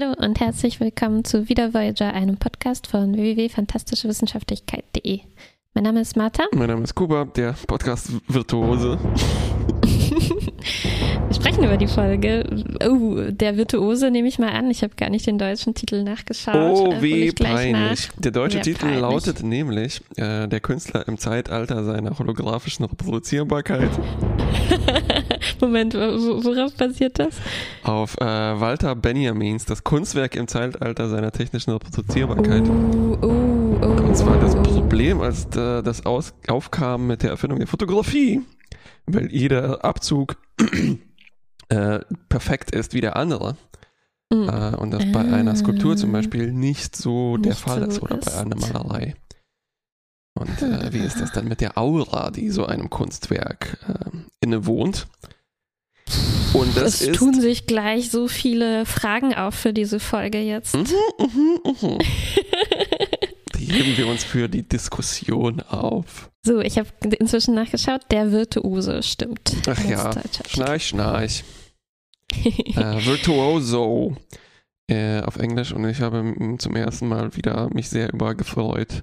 Hallo und herzlich willkommen zu Wieder Voyager, einem Podcast von www.fantastischewissenschaftlichkeit.de. Mein Name ist Martha. Mein Name ist Kuba, der Podcast-Virtuose. Wir sprechen über die Folge. Oh, der Virtuose nehme ich mal an. Ich habe gar nicht den deutschen Titel nachgeschaut. Oh, Äh, wie peinlich. nach. Der deutsche Sehr Titel peinlich. lautet nämlich äh, Der Künstler im Zeitalter seiner holographischen Reproduzierbarkeit Moment, wo- worauf basiert das? auf äh, Walter Benjamins Das Kunstwerk im Zeitalter seiner technischen Reproduzierbarkeit. Oh, oh, oh. Und zwar das. Problem, als äh, das aus aufkam mit der Erfindung der Fotografie, weil jeder Abzug äh, perfekt ist wie der andere. Mm. Äh, und das bei einer Skulptur zum. Beispiel nicht so der Nicht Fall so ist oder bei einer Malerei. Und äh, wie ist das dann mit der Aura, die so einem Kunstwerk äh, innewohnt? Und das es tun sich gleich so viele Fragen auf für diese Folge jetzt. Mhm, mhm, mhm. Die heben wir uns für die Diskussion auf. So, ich habe inzwischen nachgeschaut. Der Virtuose stimmt. Ach ja, Schnarch, schnarch. Äh, Virtuoso äh, auf Englisch und ich habe zum ersten Mal wieder mich sehr über gefreut.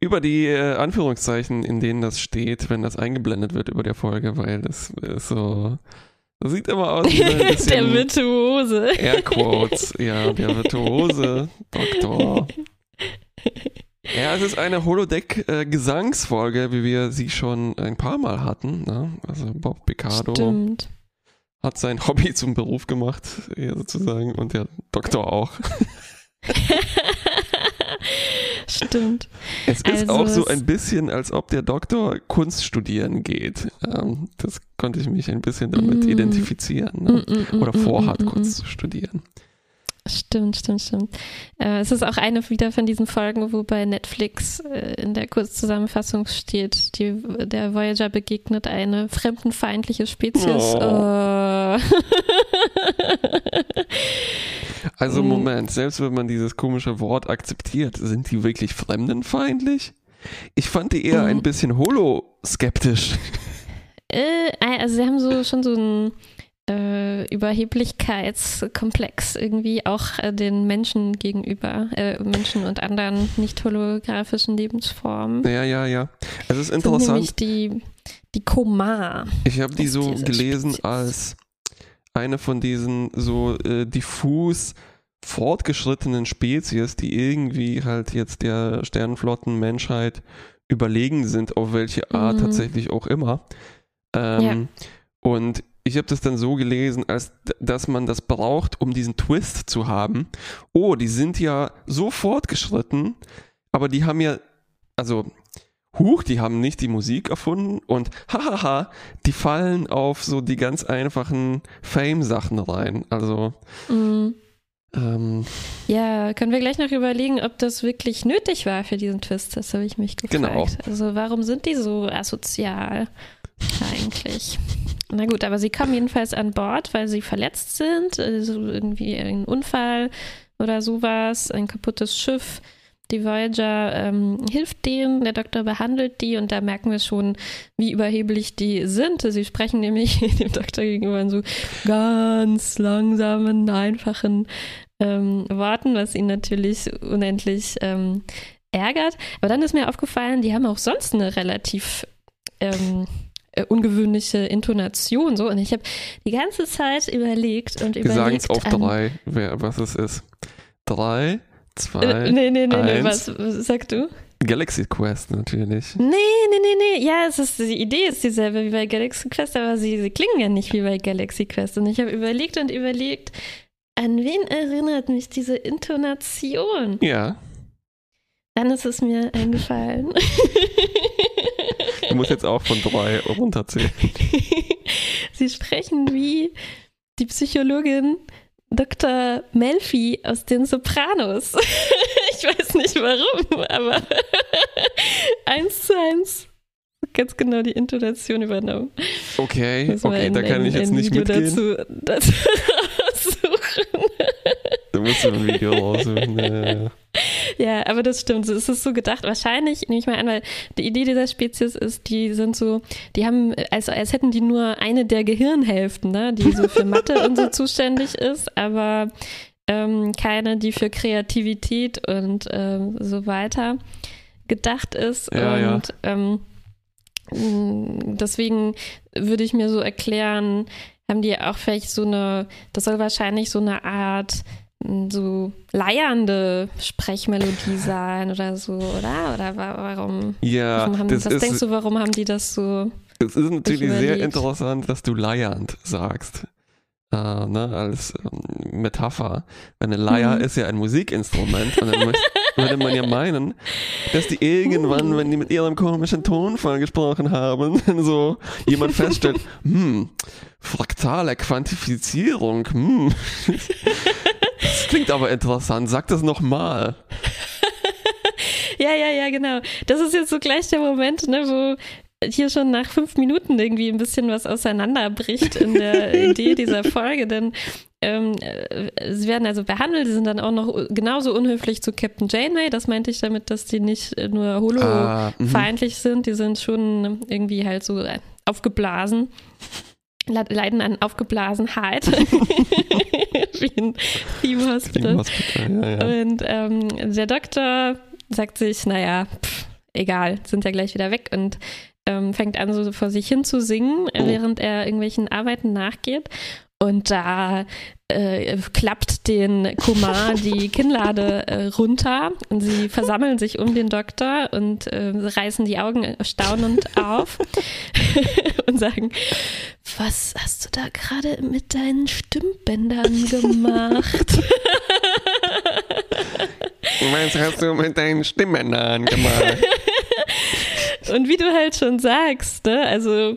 Über die äh, Anführungszeichen, in denen das steht, wenn das eingeblendet wird über der Folge, weil das ist so. Das sieht immer aus wie ein der Virtuose. Airquotes. Ja, der virtuose Doktor. Ja, es ist eine Holodeck-Gesangsfolge, wie wir sie schon ein paar Mal hatten. Ne? Also Bob Picardo Stimmt. hat sein Hobby zum Beruf gemacht, sozusagen, und der Doktor auch. Stimmt. Es ist Also auch so ein bisschen, als ob der Doktor Kunst studieren geht. Ähm, das konnte ich mich ein bisschen damit Mm. identifizieren. Ne? Mm, mm, Oder mm, vorhat, mm, mm, Kunst zu studieren. Stimmt, stimmt, stimmt. Äh, es ist auch eine wieder von diesen Folgen, wo bei Netflix äh, in der Kurzzusammenfassung steht, die, der Voyager begegnet eine fremdenfeindliche Spezies. Oh. Äh. Also Mm. Moment, selbst wenn man dieses komische Wort akzeptiert, sind die wirklich fremdenfeindlich? Ich fand die eher Mm. ein bisschen holoskeptisch. Äh, also sie haben so schon so einen äh, Überheblichkeitskomplex irgendwie auch äh, den Menschen gegenüber, äh, Menschen und anderen nicht holographischen Lebensformen. Ja, ja, ja. Es ist Das sind nämlich interessant. die, die Koma. Ich habe die so gelesen Spezies. als eine von diesen so äh, diffus fortgeschrittenen Spezies, die irgendwie halt jetzt der Sternenflotten-Menschheit überlegen sind, auf welche Art Mhm. tatsächlich auch immer. Ähm, Und ich habe das dann so gelesen, als dass man das braucht, um diesen Twist zu haben. Oh, die sind ja so fortgeschritten, aber die haben ja, also Huch, die haben nicht die Musik erfunden und hahaha, die fallen auf so die ganz einfachen Fame-Sachen rein. Also, Mm. ähm, Ja, können wir gleich noch überlegen, ob das wirklich nötig war für diesen Twist. Das habe ich mich gefragt. Genau. Also warum sind die so asozial eigentlich? Na gut, aber sie kommen jedenfalls an Bord, weil sie verletzt sind. Also irgendwie ein Unfall oder sowas, ein kaputtes Schiff. Die Voyager ähm, hilft denen, der Doktor behandelt die und da merken wir schon, wie überheblich die sind. Sie sprechen nämlich dem Doktor gegenüber in so ganz langsamen, einfachen ähm, Worten, was ihn natürlich unendlich ähm, ärgert. Aber dann ist mir aufgefallen, die haben auch sonst eine relativ ähm, äh, ungewöhnliche Intonation so und ich habe die ganze Zeit überlegt und wir sagen es überlegt auf drei, wer, was es ist. Drei, zwei, äh, nee nee nee, nee was, was sagst du Galaxy Quest natürlich. Nee, nee, nee, nee. Ja, es ist, die Idee ist dieselbe wie bei Galaxy Quest, aber sie, sie klingen ja nicht wie bei Galaxy Quest. Und ich habe überlegt und überlegt, an wen erinnert mich diese Intonation? Ja, Dann ist es mir eingefallen. du musst jetzt auch von drei runterzählen. sie sprechen wie die Psychologin Dr. Melfi aus den Sopranos. ich weiß nicht warum, aber eins zu eins ganz genau die Intonation übernommen. Okay, okay, ein- da kann ein- ich jetzt nicht Video mitgehen. Dazu, dazu raussuchen. Musst du ein Video raussuchen. Ja, ja, ja. Aber das stimmt. Es ist so gedacht. Wahrscheinlich, nehme ich mal an, weil die Idee dieser Spezies ist, die sind so, die haben, als, als hätten die nur eine der Gehirnhälften, ne, die so für Mathe und so zuständig ist, aber ähm, keine, die für Kreativität und ähm, so weiter gedacht ist. Ja, und ja. Ähm, deswegen würde ich mir so erklären, haben die auch vielleicht so eine, das soll wahrscheinlich so eine Art so leiernde Sprechmelodie sein oder so, oder? Oder warum? Ja, warum haben, das was ist, denkst du, warum haben die das so? Es ist natürlich sehr interessant, dass du leiernd sagst. Äh, ne, als ähm, Metapher. Eine Leier Mhm. ist ja ein Musikinstrument und dann muss, würde man ja meinen, dass die irgendwann, Uh. wenn die mit ihrem komischen Tonfall gesprochen haben, so jemand feststellt, hm, fraktale Quantifizierung, hm. Das klingt aber interessant, sag das nochmal. Ja, ja, ja, genau. Das ist jetzt so gleich der Moment, ne, wo hier schon nach fünf Minuten irgendwie ein bisschen was auseinanderbricht in der Idee dieser Folge, denn ähm, äh, sie werden also behandelt, sie sind dann auch noch genauso unhöflich zu Captain Janeway. Das meinte ich damit, dass die nicht äh, nur Ah, mhm. holo-feindlich sind, die sind schon irgendwie halt so aufgeblasen, le- leiden an Aufgeblasenheit, wie ein Theme Hospital. Hospital, ja, ja. Und ähm, der Doktor sagt sich, naja, pff, egal, sind ja gleich wieder weg und ähm, fängt an, so vor sich hin zu singen, Oh. während er irgendwelchen Arbeiten nachgeht. Und da äh, klappt den Kumar die Kinnlade äh, runter und sie versammeln sich um den Doktor und äh, reißen die Augen staunend auf und sagen, was hast du da gerade mit deinen Stimmbändern gemacht? Was hast du mit deinen Stimmen gemacht? Und wie du halt schon sagst, ne, also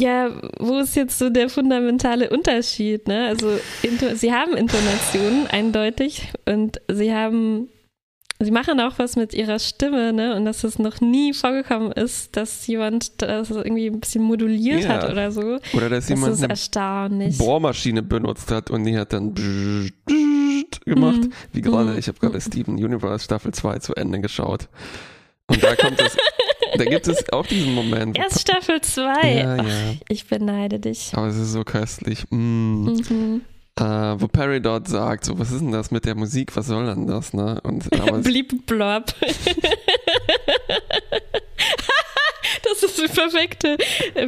ja, wo ist jetzt so der fundamentale Unterschied, ne? Also sie haben Intonationen eindeutig und sie haben sie machen auch was mit ihrer Stimme, ne? Und dass es noch nie vorgekommen ist, dass jemand das irgendwie ein bisschen moduliert Ja. hat oder so. Oder dass Das jemand ist eine erstaunlich. Bohrmaschine benutzt hat und die hat dann gemacht. Mhm. Wie gerade, Mhm. ich habe gerade Steven Universe Staffel 2 zu Ende geschaut. Und da kommt es, da gibt es auch diesen Moment. Erst Staffel 2. Ja, ja. Ich beneide dich. Aber es ist so köstlich. Mm. Mhm. Äh, wo Perry dort sagt, so, was ist denn das mit der Musik? Was soll denn das, ne? Und aber Blieb blob. Das ist der perfekte,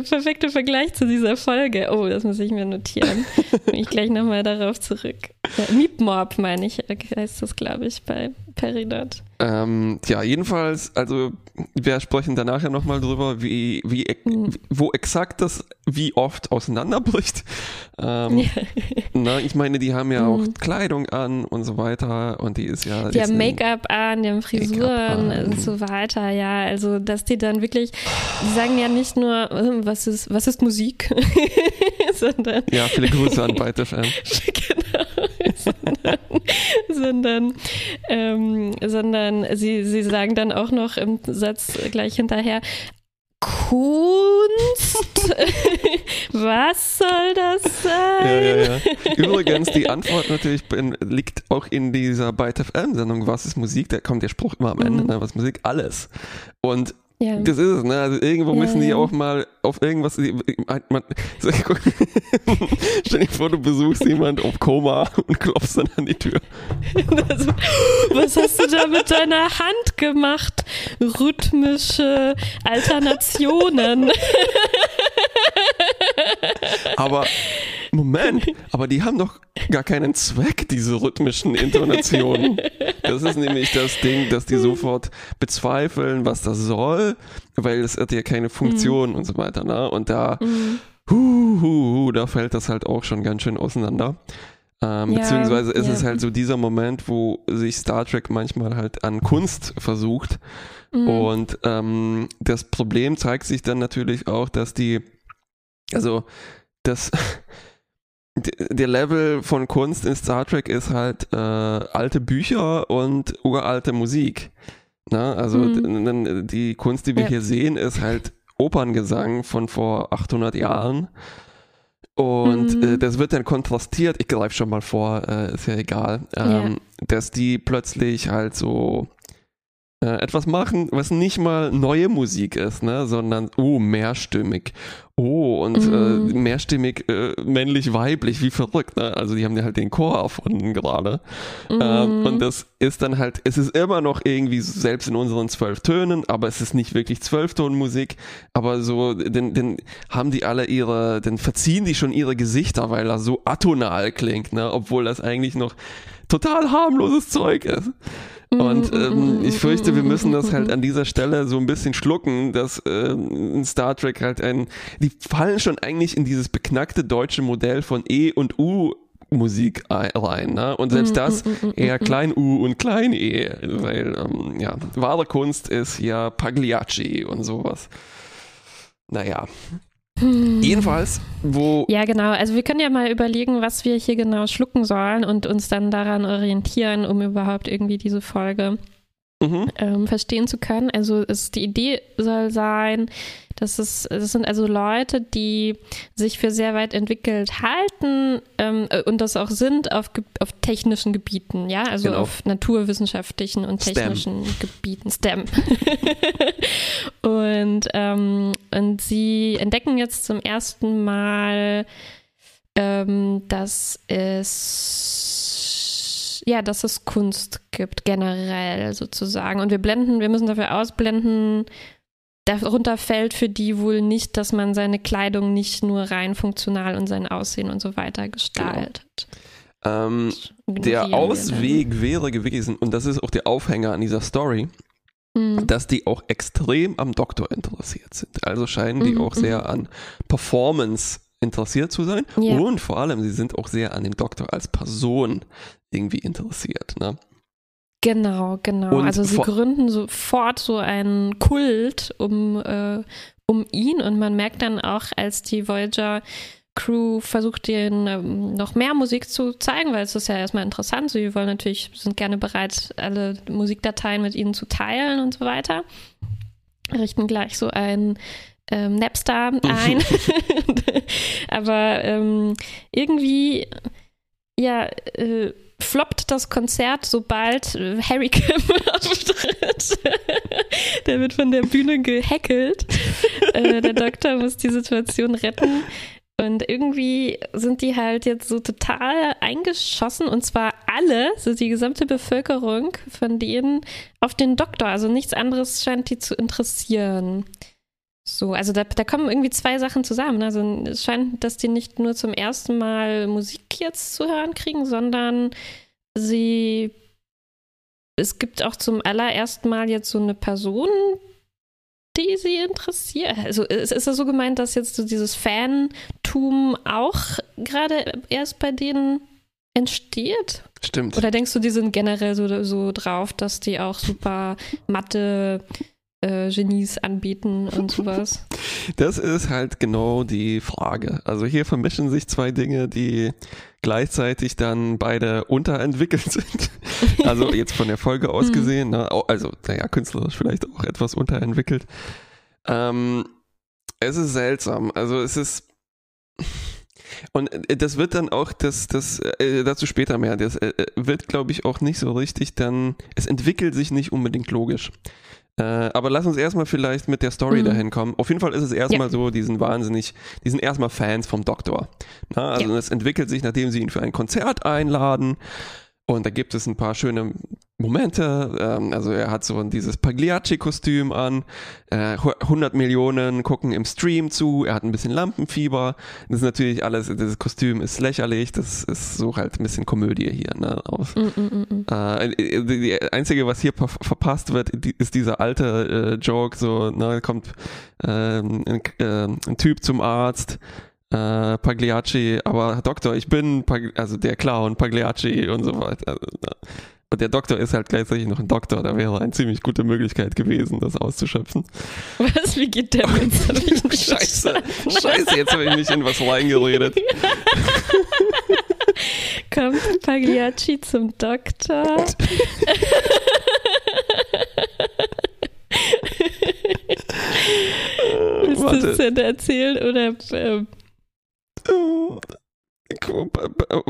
perfekte Vergleich zu dieser Folge. Oh, das muss ich mir notieren. Komme ich gleich nochmal darauf zurück. Ja, Miepmob meine ich, heißt das, glaube ich, bei Peridot. ähm, ja, jedenfalls, also wir sprechen danach ja nochmal drüber, wie, wie, Mhm. wo exakt das wie oft auseinanderbricht. Ähm, Ja. Na, ich meine, die haben ja auch Mhm. Kleidung an und so weiter und die ist ja. Die ist haben Make-up an, die haben Frisuren und so weiter, ja. Also, dass die dann wirklich, die sagen ja nicht nur, hm, was ist, was ist Musik, sondern Ja, viele Grüße an beide Fan. genau, sondern, sondern, ähm, sondern sie, sie sagen dann auch noch im Satz gleich hinterher, Kunst? Was soll das sein? Ja, ja, ja. Übrigens, die Antwort natürlich bin, liegt auch in dieser Byte FM-Sendung. Was ist Musik? Da kommt der Spruch immer am Ende. Mhm. Ne? Was ist Musik? Alles. Und Ja. das ist es, ne? Also irgendwo Ja, müssen die ja. auch mal auf irgendwas. Man, stell dir vor, du besuchst jemand auf Koma und klopfst dann an die Tür. Also, was hast du da mit deiner Hand gemacht? Rhythmische Alternationen. Aber Moment, aber die haben doch gar keinen Zweck, diese rhythmischen Intonationen. Das ist nämlich das Ding, dass die sofort bezweifeln, was das soll, weil es hat ja keine Funktion und so weiter. Ne? Und da, Mhm. hu, hu, hu, da fällt das halt auch schon ganz schön auseinander. Ähm, Ja, beziehungsweise ist ja. es halt so dieser Moment, wo sich Star Trek manchmal halt an Kunst versucht. Mhm. Und ähm, das Problem zeigt sich dann natürlich auch, dass die, also das, der Level von Kunst in Star Trek ist halt äh, alte Bücher und uralte Musik. Na, also Mhm. die Kunst, die wir Ja. hier sehen, ist halt Operngesang von vor 800 Jahren. Und Mhm. äh, das wird dann kontrastiert, ich greife schon mal vor, äh, ist ja egal, ähm, dass die plötzlich halt so äh, etwas machen, was nicht mal neue Musik ist, ne, sondern oh, mehrstimmig. Oh, und mm. äh, mehrstimmig äh, männlich-weiblich, wie verrückt, ne? Also die haben ja halt den Chor erfunden gerade. Mm. Ähm, und das ist dann halt, es ist immer noch irgendwie selbst in unseren zwölf Tönen, aber es ist nicht wirklich Zwölftonmusik, aber so, dann, dann haben die alle ihre, dann verziehen die schon ihre Gesichter, weil er so atonal klingt, ne? Obwohl das eigentlich noch total harmloses Zeug ist. Und ähm, ich fürchte, wir müssen das halt an dieser Stelle so ein bisschen schlucken, dass ähm, Star Trek halt ein, die fallen schon eigentlich in dieses beknackte deutsche Modell von E und U Musik rein, ne? Und selbst das eher klein U und klein E, weil ähm, ja, wahre Kunst ist ja Pagliacci und sowas. Naja, hm. Jedenfalls, wo. Ja, genau. Also wir können ja mal überlegen, was wir hier genau schlucken sollen und uns dann daran orientieren, um überhaupt irgendwie diese Folge mhm. ähm, verstehen zu können. Also es, die Idee soll sein, dass es, das sind also Leute, die sich für sehr weit entwickelt halten ähm, äh, und das auch sind auf, auf technischen Gebieten, ja, also genau. auf naturwissenschaftlichen und technischen STEM. Gebieten, STEM. und, ähm, und sie entdecken jetzt zum ersten Mal, ähm, dass es ja, dass es Kunst gibt, generell sozusagen. Und wir blenden, wir müssen dafür ausblenden, darunter fällt für die wohl nicht, dass man seine Kleidung nicht nur rein funktional und sein Aussehen und so weiter gestaltet. Genau. Ähm, der Ausweg wäre gewesen, und das ist auch der Aufhänger an dieser Story, mhm. dass die auch extrem am Doktor interessiert sind. Also scheinen die mhm, auch sehr mhm. an Performance interessiert zu sein. Ja. Und vor allem, sie sind auch sehr an dem Doktor als Person irgendwie interessiert. Ne? Genau, genau. Und also sie gründen sofort so einen Kult um, äh, um ihn und man merkt dann auch, als die Voyager Crew versucht, ihnen ähm, noch mehr Musik zu zeigen, weil es ist ja erstmal interessant. Sie wollen natürlich, sind gerne bereit, alle Musikdateien mit ihnen zu teilen und so weiter. Richten gleich so ein ähm, Napster ein. Aber ähm, irgendwie, ja, äh, floppt das Konzert, sobald äh, Harry Kim auftritt. der wird von der Bühne gehackelt. äh, der Doktor muss die Situation retten. Und irgendwie sind die halt jetzt so total eingeschossen und zwar alle, so die gesamte Bevölkerung von denen auf den Doktor. Also nichts anderes scheint die zu interessieren. So, also da, da kommen irgendwie zwei Sachen zusammen. Also es scheint, dass die nicht nur zum ersten Mal Musik jetzt zu hören kriegen, sondern sie es gibt auch zum allerersten Mal jetzt so eine Person, die sie interessiert. Also ist, ist das so gemeint, dass jetzt so dieses Fantum auch gerade erst bei denen entsteht? Stimmt. Oder denkst du, die sind generell so, so drauf, dass die auch super Mathe äh, Genies anbieten und sowas? Das ist halt genau die Frage. Also hier vermischen sich zwei Dinge, die gleichzeitig dann beide unterentwickelt sind. Also jetzt von der Folge aus hm. gesehen, ne? also naja, künstlerisch vielleicht auch etwas unterentwickelt. Ähm, es ist seltsam. Also es ist und äh, das wird dann auch, das, das, äh, dazu später mehr, das äh, wird, glaube ich, auch nicht so richtig dann, es entwickelt sich nicht unbedingt logisch. Äh, aber lass uns erstmal vielleicht mit der Story mhm. dahin kommen. Auf jeden Fall ist es erstmal ja. so, die sind wahnsinnig, die sind erstmal Fans vom Doktor. Na, also es entwickelt sich, nachdem sie ihn für ein Konzert einladen. Und da gibt es ein paar schöne Momente. Ähm, also er hat so dieses Pagliacci-Kostüm an. Äh, 100 Millionen gucken im Stream zu. Er hat ein bisschen Lampenfieber. Das ist natürlich alles, dieses Kostüm ist lächerlich. Das ist so halt ein bisschen Komödie hier. Ne? Auf, mm, mm, mm. Äh, die einzige, was hier verpasst wird, ist dieser alte äh, Joke. So, ne, kommt ähm, ein, äh, ein Typ zum Arzt äh, Pagliacci, aber Doktor, ich bin, Pag also der Clown, Pagliacci und so weiter. Also, und der Doktor ist halt gleichzeitig noch ein Doktor, da wäre eine ziemlich gute Möglichkeit gewesen, das auszuschöpfen. Was, wie geht der mit? Scheiße, scheiße, jetzt habe ich mich in was reingeredet. Kommt Pagliacci zum Doktor? Willst du es denn erzählen oder... Ähm,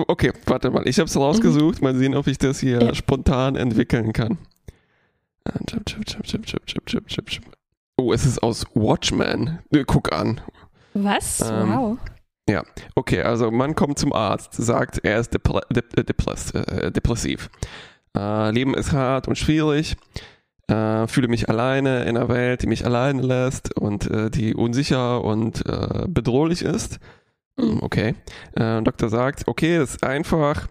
Okay, warte mal. Ich habe es rausgesucht. Mal sehen, ob ich das hier ja. spontan entwickeln kann. Oh, es ist aus Watchmen. Guck an. Was? Ähm, wow. Ja, okay, also man kommt zum Arzt, sagt, er ist depre dep depress äh, depressiv. Äh, Leben ist hart und schwierig. Äh, fühle mich alleine in einer Welt, die mich alleine lässt und äh, die unsicher und äh, bedrohlich ist. Mhm. Okay. Äh, Doktor sagt, okay, das ist einfach.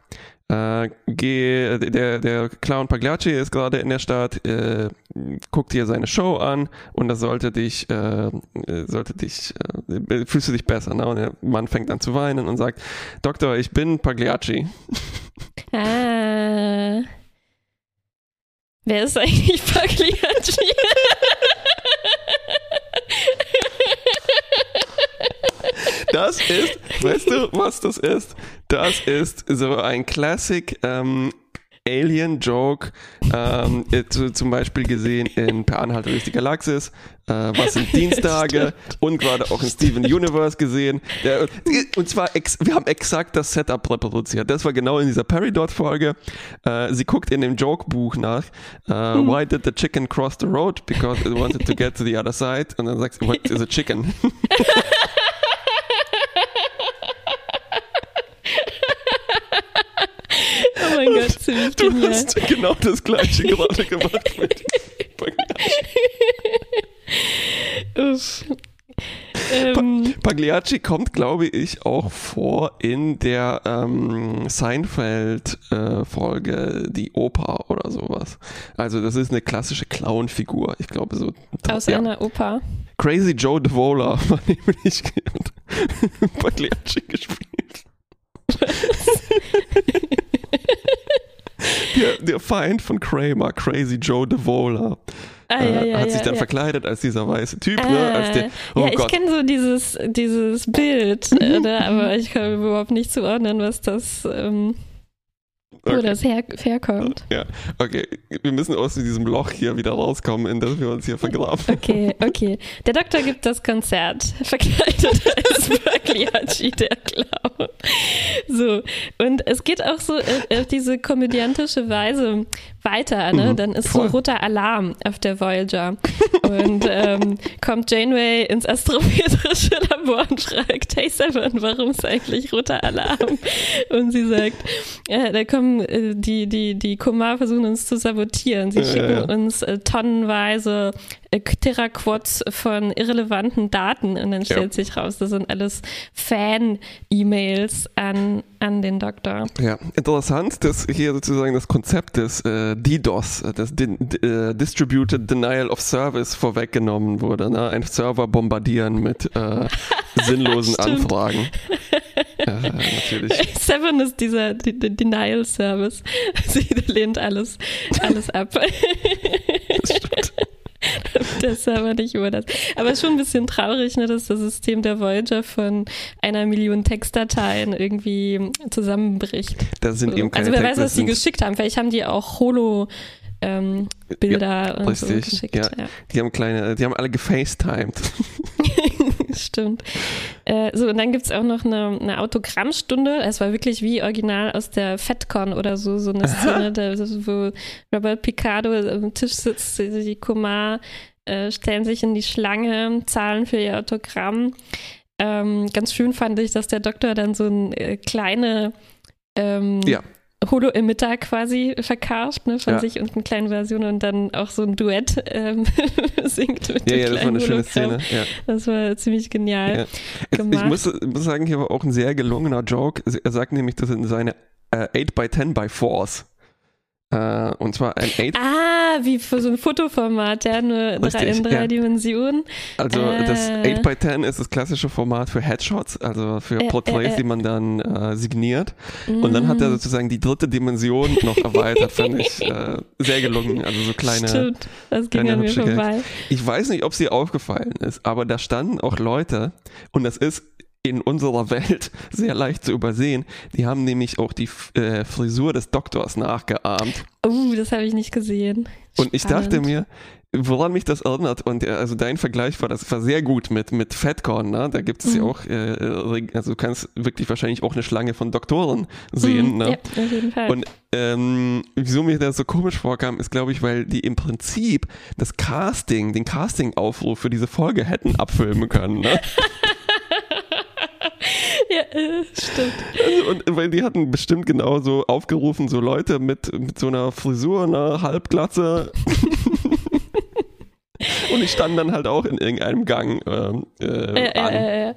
Äh, geh, der, der Clown Pagliacci ist gerade in der Stadt, äh, guck dir seine Show an und das sollte dich, äh, sollte dich, äh, fühlst du dich besser. Ne? Und der Mann fängt an zu weinen und sagt, Doktor, ich bin Pagliacci. Ah. Wer ist eigentlich Pagliacci? Das ist, weißt du, was das ist? Das ist so ein Classic ähm, Alien-Joke, ähm, zum Beispiel gesehen in Per Anhalter durch die Galaxis, äh, was sind Dienstage und gerade auch in Steven Universe gesehen. Der, und zwar, ex, wir haben exakt das Setup reproduziert. Das war genau in dieser Peridot-Folge. Äh, sie guckt in dem Joke-Buch nach, äh, mhm. why did the chicken cross the road? Because it wanted to get to the other side. Und dann sagt sie, what is a chicken? Oh mein Gott, ziemlich Du genial. hast genau das gleiche gerade gemacht mit Uff. Ähm, Pagliacci kommt, glaube ich, auch vor in der ähm, Seinfeld-Folge, äh, die Oper oder sowas. Also das ist eine klassische Clown-Figur. Ich glaube so. Aus ja. einer Oper. Crazy Joe DeVola war nämlich Pagliacci gespielt. der, der, Feind von Kramer, Crazy Joe DeVola. Ah, ja, ja, hat sich dann verkleidet als dieser weiße Typ, ah, ne? Als der, oh ja, ich kenne so dieses, dieses Bild, äh, ne? aber ich kann überhaupt nicht zuordnen, was das ähm, Okay. Wo das her herkommt. Ja, okay. Wir müssen aus diesem Loch hier wieder rauskommen, in das wir uns hier vergraben. Okay, okay. Der Doktor gibt das Konzert, verkleidet als Pagliacci, der Clown. So, und es geht auch so äh, auf diese komödiantische Weise weiter, ne? Mhm, Dann ist voll. so roter Alarm auf der Voyager. Und ähm, kommt Janeway ins astrometrische Labor und fragt, hey Seven, warum ist eigentlich roter Alarm? Und sie sagt, äh, da kommen äh, die, die, die Komar versuchen uns zu sabotieren. Sie schicken ja, ja. uns äh, tonnenweise äh, Teraquads von irrelevanten Daten und dann stellt ja. sich raus, das sind alles Fan-E-Mails an, an den Doktor. Ja, interessant, dass hier sozusagen das Konzept des äh, DDoS, äh, des Di äh, Distributed Denial of Service vorweggenommen wurde. Ne? Ein Server bombardieren mit äh, sinnlosen Anfragen. natürlich. Seven ist dieser D D Denial Service. Sie lehnt alles, alles ab. das stimmt. der Server nicht über das. Aber schon ein bisschen traurig, ne, dass das System der Voyager von einer Million Textdateien irgendwie zusammenbricht. Das sind eben keine Also wer weiß, was sie geschickt haben. Vielleicht haben die auch Holo ähm, Bilder ja, und so geschickt. Ja. ja. Die haben kleine, die haben alle gefacetimed. Stimmt. Äh, so, und dann gibt es auch noch eine, eine, Autogrammstunde. Es war wirklich wie original aus der FedCon oder so, so eine Szene, da, wo Robert Picardo am Tisch sitzt, die Kumar äh, stellen sich in die Schlange, zahlen für ihr Autogramm. Ähm, ganz schön fand ich, dass der Doktor dann so eine äh, kleine ähm, ja. Holo-Emitter quasi verkauft, ne, von ja. sich und eine kleine Version und dann auch so ein Duett ähm, singt mit Ja, ja, das war eine schöne Szene. Ja. Das war ziemlich genial. Ja. Ich muss, muss, sagen, hier war auch ein sehr gelungener Joke. Er sagt nämlich, das sind seine äh, 8x10 by 4s. Äh, und zwar ein 8. Ah, wie für so ein Fotoformat, ja, nur drei, in drei ja. Dimensionen. Also äh. das 8x10 ist das klassische Format für Headshots, also für äh, Porträts, äh, die man dann äh, signiert. Mm. Und dann hat er mm. sozusagen die dritte Dimension noch erweitert, fand ich äh, sehr gelungen. Also so kleine. Stimmt, das ging an mir vorbei. Ich weiß nicht, ob sie aufgefallen ist, aber da standen auch Leute und das ist in unserer Welt sehr leicht zu übersehen. Die haben nämlich auch die äh, Frisur des Doktors nachgeahmt. Oh, das habe ich nicht gesehen. Spannend. Und ich dachte mir, woran mich das erinnert, und also dein Vergleich war, das war sehr gut mit, mit Fatcorn, ne? Da gibt es mhm. ja auch, äh, also du kannst wirklich wahrscheinlich auch eine Schlange von Doktoren sehen, mhm, ne? Ja, auf jeden Fall. Und ähm, wieso mir das so komisch vorkam, ist, glaube ich, weil die im Prinzip das Casting, den Casting-Aufruf für diese Folge hätten abfilmen können, ne? stimmt. Also, und weil die hatten bestimmt genauso aufgerufen, so Leute mit, mit so einer Frisur, einer Halbglatze. und ich stand dann halt auch in irgendeinem Gang ähm, äh, äh, an. Äh,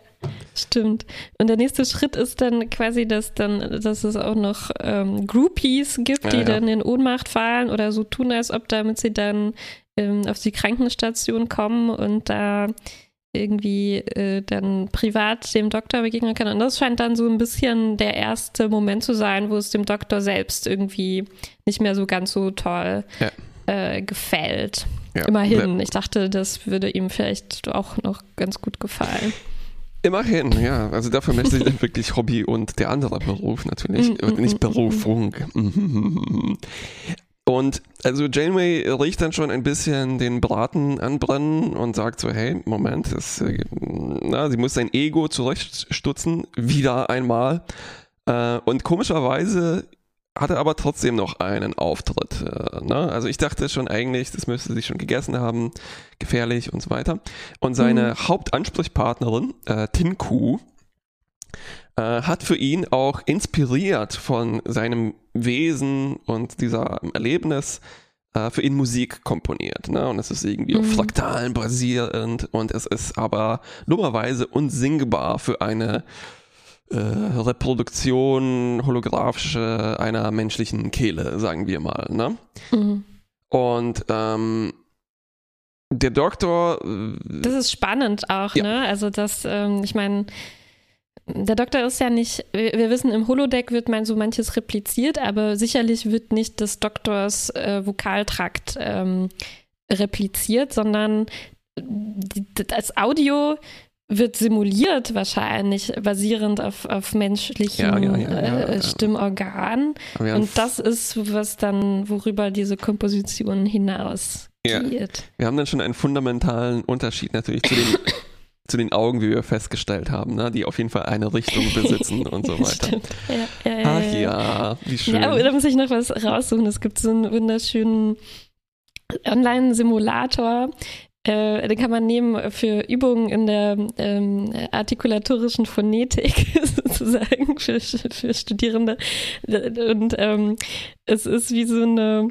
Stimmt. Und der nächste Schritt ist dann quasi, dass dann, dass es auch noch ähm, Groupies gibt, die ja, ja. dann in Ohnmacht fallen oder so tun, als ob damit sie dann ähm, auf die Krankenstation kommen und da irgendwie äh, dann privat dem Doktor begegnen kann. Und das scheint dann so ein bisschen der erste Moment zu sein, wo es dem Doktor selbst irgendwie nicht mehr so ganz so toll ja. äh, gefällt. Ja. Immerhin. Ich dachte, das würde ihm vielleicht auch noch ganz gut gefallen. Immerhin, ja. Also dafür möchte ich dann wirklich Hobby und der andere Beruf natürlich. Mm, mm, nicht mm, Berufung. Und also Janeway riecht dann schon ein bisschen den Braten anbrennen und sagt so, hey, Moment, das, na, sie muss sein Ego zurechtstutzen, wieder einmal. Äh, und komischerweise hat er aber trotzdem noch einen Auftritt. Äh, ne? Also ich dachte schon eigentlich, das müsste sie schon gegessen haben, gefährlich und so weiter. Und seine mhm. Hauptansprechpartnerin, äh, Tinku, äh, hat für ihn auch inspiriert von seinem Wesen und dieser Erlebnis äh, für ihn Musik komponiert. Ne? Und es ist irgendwie mhm. auf Fraktalen basierend und es ist aber dummerweise unsingbar für eine äh, Reproduktion holographische einer menschlichen Kehle, sagen wir mal. Ne? Mhm. Und ähm, der Doktor. Äh, das ist spannend auch, ja. ne? Also das, ähm, ich meine, der Doktor ist ja nicht, wir wissen, im Holodeck wird man so manches repliziert, aber sicherlich wird nicht des Doktors äh, Vokaltrakt ähm, repliziert, sondern das Audio wird simuliert wahrscheinlich, basierend auf, auf menschlichen ja, ja, ja, äh, Stimmorganen. Und das ist, was dann, worüber diese Komposition hinausgeht. Wir haben dann schon einen fundamentalen Unterschied natürlich zu den zu den Augen, wie wir festgestellt haben, ne? die auf jeden Fall eine Richtung besitzen und so weiter. Ja, ja, ja, Ach ja, wie schön. Ja, aber da muss ich noch was raussuchen. Es gibt so einen wunderschönen Online-Simulator, äh, den kann man nehmen für Übungen in der ähm, artikulatorischen Phonetik sozusagen für, für Studierende. Und ähm, es ist wie so eine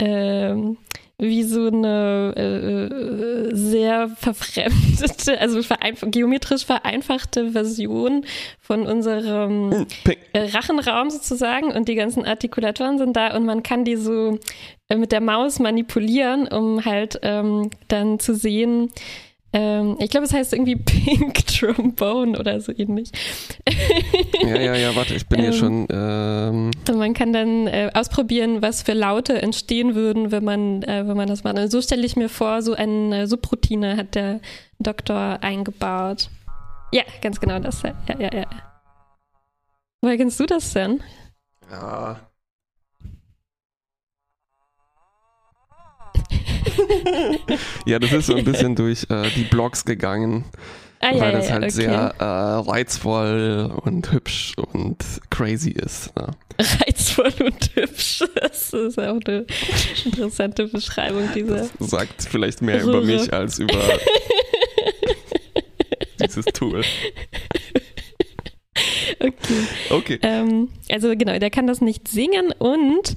ähm, wie so eine äh, sehr verfremdete, also vereinf geometrisch vereinfachte Version von unserem hm, äh, Rachenraum sozusagen. Und die ganzen Artikulatoren sind da. Und man kann die so äh, mit der Maus manipulieren, um halt ähm, dann zu sehen, ähm, ich glaube, es heißt irgendwie Pink Trombone oder so ähnlich. ja, ja, ja, warte, ich bin hier ähm, schon. Ähm und man kann dann äh, ausprobieren, was für Laute entstehen würden, wenn man, äh, wenn man das macht. Also so stelle ich mir vor, so eine Subroutine hat der Doktor eingebaut. Ja, ganz genau das. Ja, ja, ja. Woher kennst du das denn? Ja, ja, das ist so ein bisschen durch äh, die Blogs gegangen. Ah, weil ja, das halt okay. sehr äh, reizvoll und hübsch und crazy ist. Ne? Reizvoll und hübsch, das ist auch eine interessante Beschreibung dieser. Das sagt vielleicht mehr Röhre. über mich als über dieses Tool. Okay. okay. Ähm, also genau, der kann das nicht singen und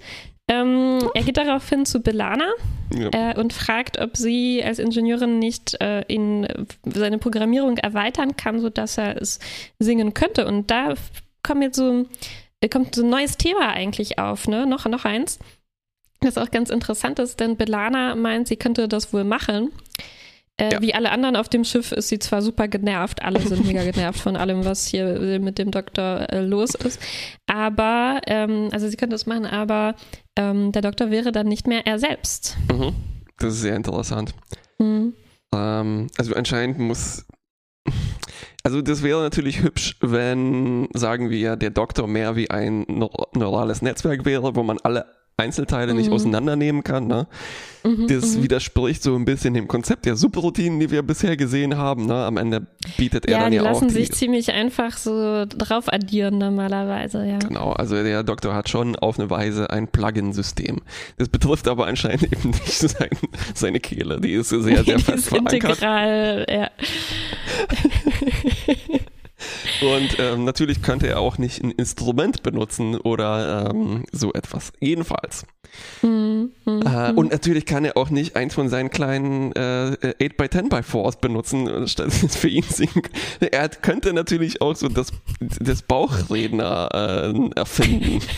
ähm, er geht daraufhin zu Belana ja. äh, und fragt, ob sie als Ingenieurin nicht äh, in seine Programmierung erweitern kann, sodass er es singen könnte. Und da kommt jetzt so, kommt so ein neues Thema eigentlich auf, ne? Noch, noch eins. Das auch ganz interessant ist, denn Belana meint, sie könnte das wohl machen. Äh, ja. Wie alle anderen auf dem Schiff ist sie zwar super genervt, alle sind mega genervt von allem, was hier mit dem Doktor äh, los ist. Aber, ähm, also sie könnte das machen, aber ähm, der Doktor wäre dann nicht mehr er selbst. Mhm. Das ist sehr interessant. Mhm. Ähm, also anscheinend muss. Also das wäre natürlich hübsch, wenn, sagen wir, der Doktor mehr wie ein neurales Netzwerk wäre, wo man alle Einzelteile nicht auseinandernehmen kann. Ne? Mhm, Das mhm. widerspricht so ein bisschen dem Konzept der Subroutinen, die wir bisher gesehen haben. Ne? Am Ende bietet er Ja, dann ja auch lassen die, sich ziemlich einfach so drauf addieren normalerweise, ja. Genau, also der Doktor hat schon auf eine Weise ein Plugin-System. Das betrifft aber anscheinend eben nicht sein, seine Kehle. Die ist sehr, sehr Die fest ist verankert. integral, ja. Und ähm, natürlich könnte er auch nicht ein Instrument benutzen oder ähm, so etwas. Jedenfalls. Mhm, Äh, und natürlich kann er auch nicht eins von seinen kleinen äh, 8x10x4s benutzen, statt für ihn singen. Er könnte natürlich auch so das, das Bauchredner äh, erfinden.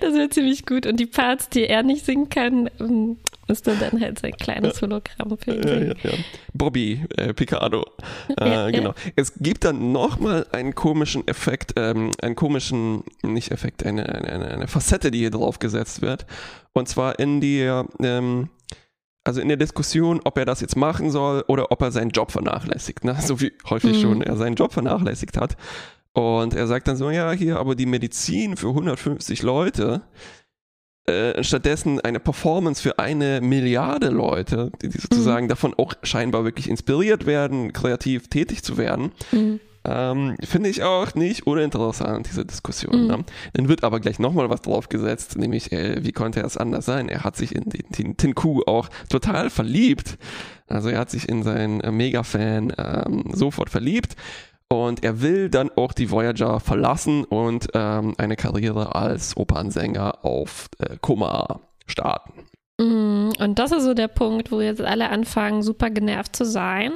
Das wird ziemlich gut. Und die Parts, die er nicht singen kann, müsste dann halt sein kleines Hologramm für ihn Ja, ja. Bobby äh, Picardo. Äh, genau. Es gibt dann nochmal einen komischen Effekt, ähm, einen komischen, nicht Effekt, eine, eine, eine- eine Facette, die hier drauf gesetzt wird. Und zwar in der, ähm, also in der Diskussion, ob er das jetzt machen soll oder ob er seinen Job vernachlässigt. Ne? So wie häufig Mhm. schon er seinen Job vernachlässigt hat. Und er sagt dann so, ja, hier, aber die Medizin für 150 Leute, äh, stattdessen eine Performance für eine Milliarde Leute, die, die sozusagen davon auch scheinbar wirklich inspiriert werden, kreativ tätig zu werden, Mhm. ähm, finde ich auch nicht uninteressant, diese Diskussion. Mhm. Ne? Dann wird aber gleich nochmal was draufgesetzt, nämlich, äh, wie konnte er es anders sein? Er hat sich in den, den Tin Ku auch total verliebt. Also er hat sich in seinen äh, Mega-Fan ähm, sofort verliebt. Und er will dann auch die Voyager verlassen und ähm, eine Karriere als Opernsänger auf äh, Koma starten. Mhm. Und das ist so der Punkt, wo jetzt alle anfangen, super genervt zu sein.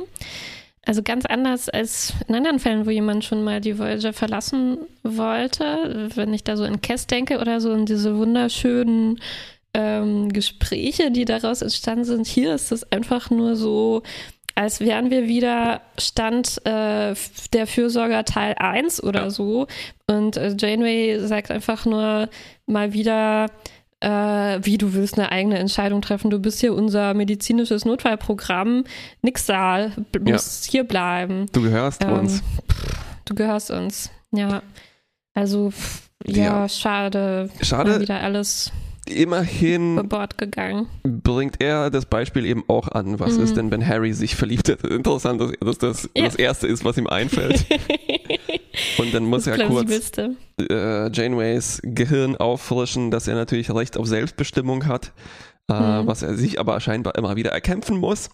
Also ganz anders als in anderen Fällen, wo jemand schon mal die Voyager verlassen wollte. Wenn ich da so in Kess denke oder so in diese wunderschönen ähm, Gespräche, die daraus entstanden sind. Hier ist es einfach nur so, als wären wir wieder Stand äh, der Fürsorger Teil 1 oder Ja. so. Und äh, Janeway sagt einfach nur mal wieder, äh, wie du willst eine eigene Entscheidung treffen. Du bist hier unser medizinisches Notfallprogramm. Nix da, b- Ja. musst hier bleiben. Du gehörst Ähm, uns. Du gehörst uns. Ja. Also, pff, ja, Ja. schade. Schade. Mal wieder alles Immerhin Bord gegangen. bringt er das Beispiel eben auch an. Was Mhm. ist denn, wenn Harry sich verliebt hat? Interessant, dass dass das Ja. das Erste ist, was ihm einfällt. Und dann muss das er kurz äh, Janeways Gehirn auffrischen, dass er natürlich Recht auf Selbstbestimmung hat, äh, Mhm. was er sich aber scheinbar immer wieder erkämpfen muss.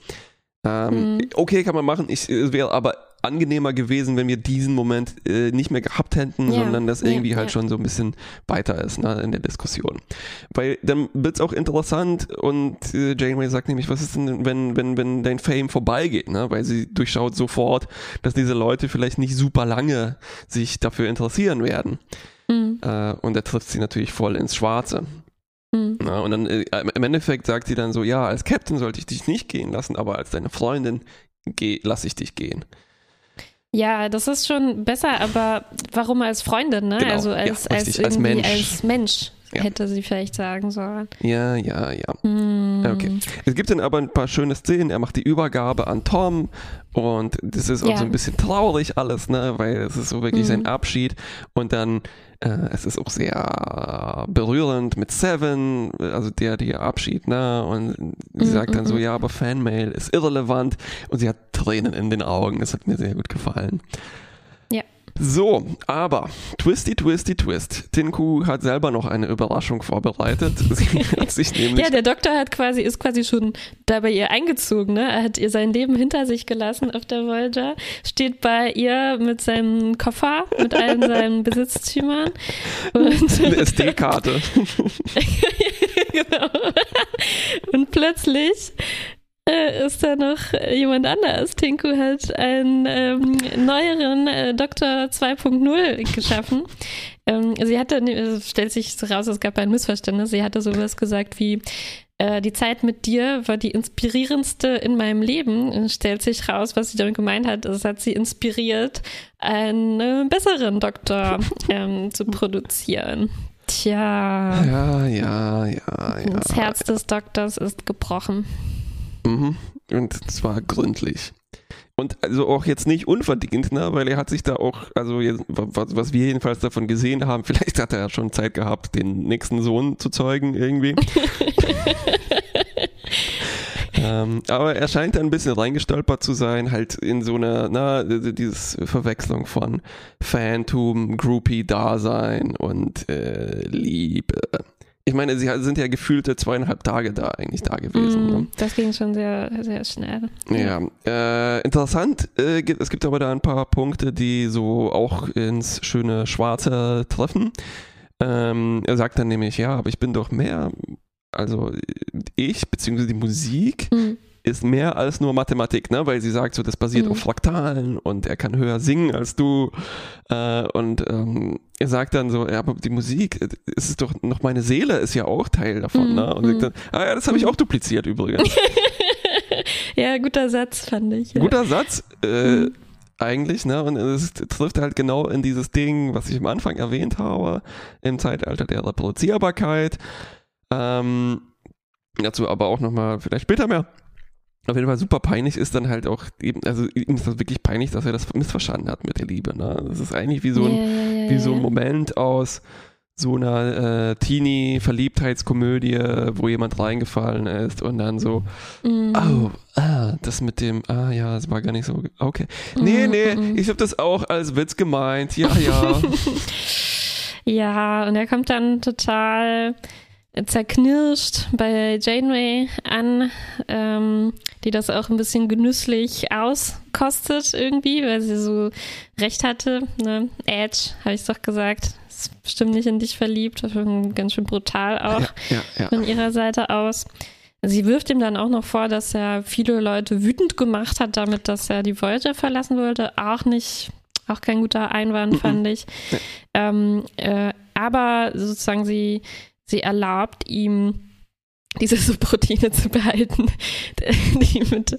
Ähm, Mhm. Okay, kann man machen. Ich, es wäre aber angenehmer gewesen, wenn wir diesen Moment äh, nicht mehr gehabt hätten, Ja, sondern das ja, irgendwie halt ja. schon so ein bisschen weiter ist ne, in der Diskussion. Weil dann wird es auch interessant und äh, Janeway sagt nämlich, was ist denn, wenn, wenn, wenn dein Fame vorbeigeht, ne? Weil sie durchschaut sofort, dass diese Leute vielleicht nicht super lange sich dafür interessieren werden. Mhm. Äh, und er trifft sie natürlich voll ins Schwarze. Mhm. Ja, und dann äh, im Endeffekt sagt sie dann so, ja, als Captain sollte ich dich nicht gehen lassen, aber als deine Freundin lasse ich dich gehen. Ja, das ist schon besser, aber warum als Freundin, ne? Genau, Also ja, als, als, richtig, als irgendwie Mensch. als Mensch Ja. hätte sie vielleicht sagen sollen. Ja, ja, ja. Hm. Okay. Es gibt dann aber ein paar schöne Szenen. Er macht die Übergabe an Tom und das ist auch Ja. so ein bisschen traurig alles, ne, weil es ist so wirklich Mhm. sein Abschied und dann es ist auch sehr berührend mit Seven, also der, der Abschied, ne, und sie Mhm, sagt dann so, mhm. ja, aber Fanmail ist irrelevant und sie hat Tränen in den Augen. Das hat mir sehr gut gefallen. So, aber Twisty, Twisty, Twist. Tinku hat selber noch eine Überraschung vorbereitet. Sie hat sich nämlich Ja, der Doktor hat quasi, ist quasi schon da bei ihr eingezogen, ne? Er hat ihr sein Leben hinter sich gelassen auf der Voyager, steht bei ihr mit seinem Koffer, mit allen seinen Besitztümern und, eine SD-Karte. genau. und plötzlich äh, ist da noch jemand anders. Tinku hat einen ähm, neueren äh, Doktor 2.0 geschaffen. Ähm, sie hatte, es stellt sich so raus, es gab ein Missverständnis. Sie hatte sowas gesagt wie, äh, die Zeit mit dir war die inspirierendste in meinem Leben. Und stellt sich raus, was sie damit gemeint hat. Es hat sie inspiriert, einen äh, besseren Doktor ähm, zu produzieren. Tja, Ja, ja, ja, ja. das Herz des Doktors ist gebrochen. Mhm. Und zwar gründlich. und also auch jetzt nicht unverdient, ne, weil er hat sich da auch, also jetzt, was, was wir jedenfalls davon gesehen haben, vielleicht hat er ja schon Zeit gehabt, den nächsten Sohn zu zeugen irgendwie. ähm, aber er scheint ein bisschen reingestolpert zu sein, halt in so eine, na, dieses Verwechslung von Phantom, Groupie-Dasein und äh, Liebe ich meine, sie sind ja gefühlte zweieinhalb Tage da eigentlich da gewesen. Mm, ne? Das ging schon sehr, sehr schnell. Ja, ja. Äh, interessant. Äh, es gibt aber da ein paar Punkte, die so auch ins schöne Schwarze treffen. Ähm, er sagt dann nämlich, ja, aber ich bin doch mehr, also ich, beziehungsweise die Musik, mm ist mehr als nur Mathematik, ne? weil sie sagt, so das basiert mhm. auf Fraktalen und er kann höher singen als du. Äh, und ähm, er sagt dann so, ja, aber die Musik, es ist doch noch meine Seele ist ja auch Teil davon. Mhm. Ne? Und sagt dann, ah ja, das habe ich mhm. auch dupliziert übrigens. ja, guter Satz, fand ich. Ja. Guter Satz. Äh, mhm. eigentlich, ne? Und es trifft halt genau in dieses Ding, was ich am Anfang erwähnt habe, im Zeitalter der Reproduzierbarkeit. Ähm, dazu aber auch nochmal vielleicht später mehr auf jeden Fall super peinlich ist dann halt auch eben, also ihm ist das wirklich peinlich, dass er das missverstanden hat mit der Liebe. Ne? Das ist eigentlich wie so ein, yeah, wie so ein Moment aus so einer äh, Teenie-Verliebtheitskomödie, wo jemand reingefallen ist und dann so, mm. oh, ah, das mit dem, ah ja, das war gar nicht so, okay. Nee, mm, nee, mm. ich habe das auch als Witz gemeint, ja, ja. ja, und er kommt dann total zerknirscht bei Janeway an, ähm, die das auch ein bisschen genüsslich auskostet irgendwie, weil sie so recht hatte. Ne? Edge, habe ich doch gesagt, ist bestimmt nicht in dich verliebt, ganz schön brutal auch ja, ja, ja. von ihrer Seite aus. Sie wirft ihm dann auch noch vor, dass er viele Leute wütend gemacht hat, damit, dass er die Voyager verlassen wollte. Auch nicht, auch kein guter Einwand, fand ich. Ähm, äh, aber sozusagen sie sie erlaubt ihm diese Subroutine zu behalten, die mit,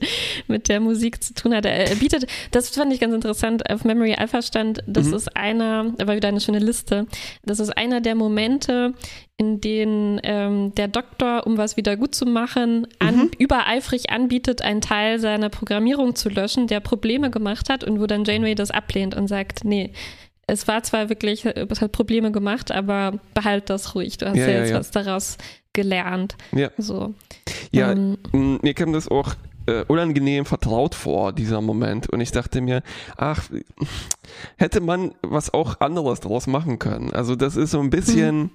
mit der Musik zu tun hat. Er bietet, das fand ich ganz interessant, auf Memory Alpha stand, das mhm. ist einer, war wieder eine schöne Liste, das ist einer der Momente, in denen ähm, der Doktor, um was wieder gut zu machen, an, mhm. übereifrig anbietet, einen Teil seiner Programmierung zu löschen, der Probleme gemacht hat und wo dann Janeway das ablehnt und sagt, nee, es war zwar wirklich, es hat Probleme gemacht, aber behalt das ruhig. Du hast ja, ja jetzt ja. was daraus gelernt. Ja. So. Ja, ähm, mir kam das auch äh, unangenehm vertraut vor, dieser Moment. Und ich dachte mir, ach, hätte man was auch anderes daraus machen können. Also das ist so ein bisschen mhm.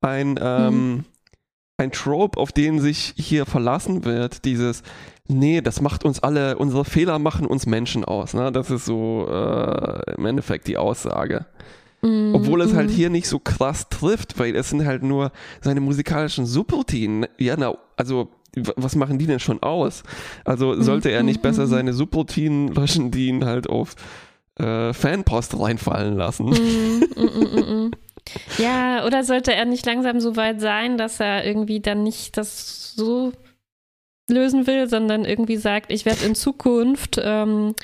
ein, ähm, mhm. ein Trope, auf den sich hier verlassen wird, dieses nee, das macht uns alle, unsere Fehler machen uns Menschen aus. Ne? Das ist so äh, im Endeffekt die Aussage. Mm, Obwohl es halt mm. hier nicht so krass trifft, weil es sind halt nur seine musikalischen Subroutinen. Ja, na, also was machen die denn schon aus? Also sollte er nicht besser seine Subroutinen löschen, die ihn halt auf äh, Fanpost reinfallen lassen? Ja, oder sollte er nicht langsam so weit sein, dass er irgendwie dann nicht das so lösen will, sondern irgendwie sagt, ich werde in Zukunft ähm,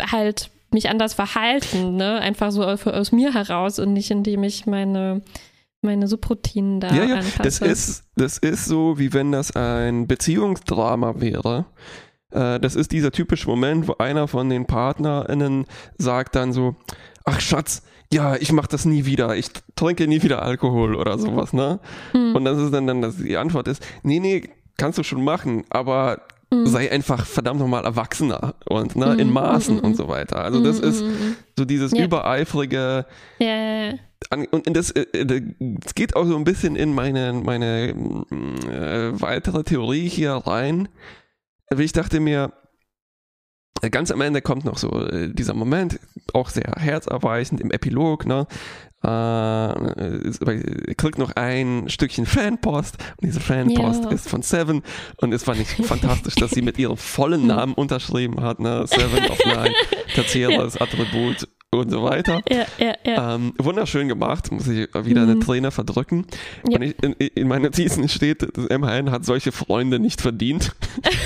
halt mich anders verhalten, ne? Einfach so aus, aus, mir heraus und nicht indem ich meine meine Subroutinen da ja, ja, anpasse. Das ist, das ist so, wie wenn das ein Beziehungsdrama wäre. Äh, das ist dieser typische Moment, wo einer von den PartnerInnen sagt dann so, ach Schatz, ja, ich mach das nie wieder, ich trinke nie wieder Alkohol oder sowas, ne? Hm. Und das ist dann, dann, dass die Antwort ist, nee, nee, kannst du schon machen, aber mhm. sei einfach verdammt nochmal erwachsener und ne, mhm. in Maßen mhm. und so weiter. Also das ist so dieses ja. übereifrige ja. und das, äh, das geht auch so ein bisschen in meine, meine äh, weitere Theorie hier rein. Ich dachte mir, ganz am Ende kommt noch so äh, dieser Moment, auch sehr herzerweichend im Epilog, ne? Äh, kriegt noch ein Stückchen Fanpost und diese Fanpost ja. ist von Seven und es fand ich fantastisch, dass sie mit ihrem vollen Namen unterschrieben hat, ne? Seven of Nine, tertiäres ja. Attribut und so weiter. Ja, ja, ja. Ähm, wunderschön gemacht, muss ich wieder mhm. eine Träne verdrücken. Ja. Und ich, in, in meinen Notizen steht, das MHN hat solche Freunde nicht verdient.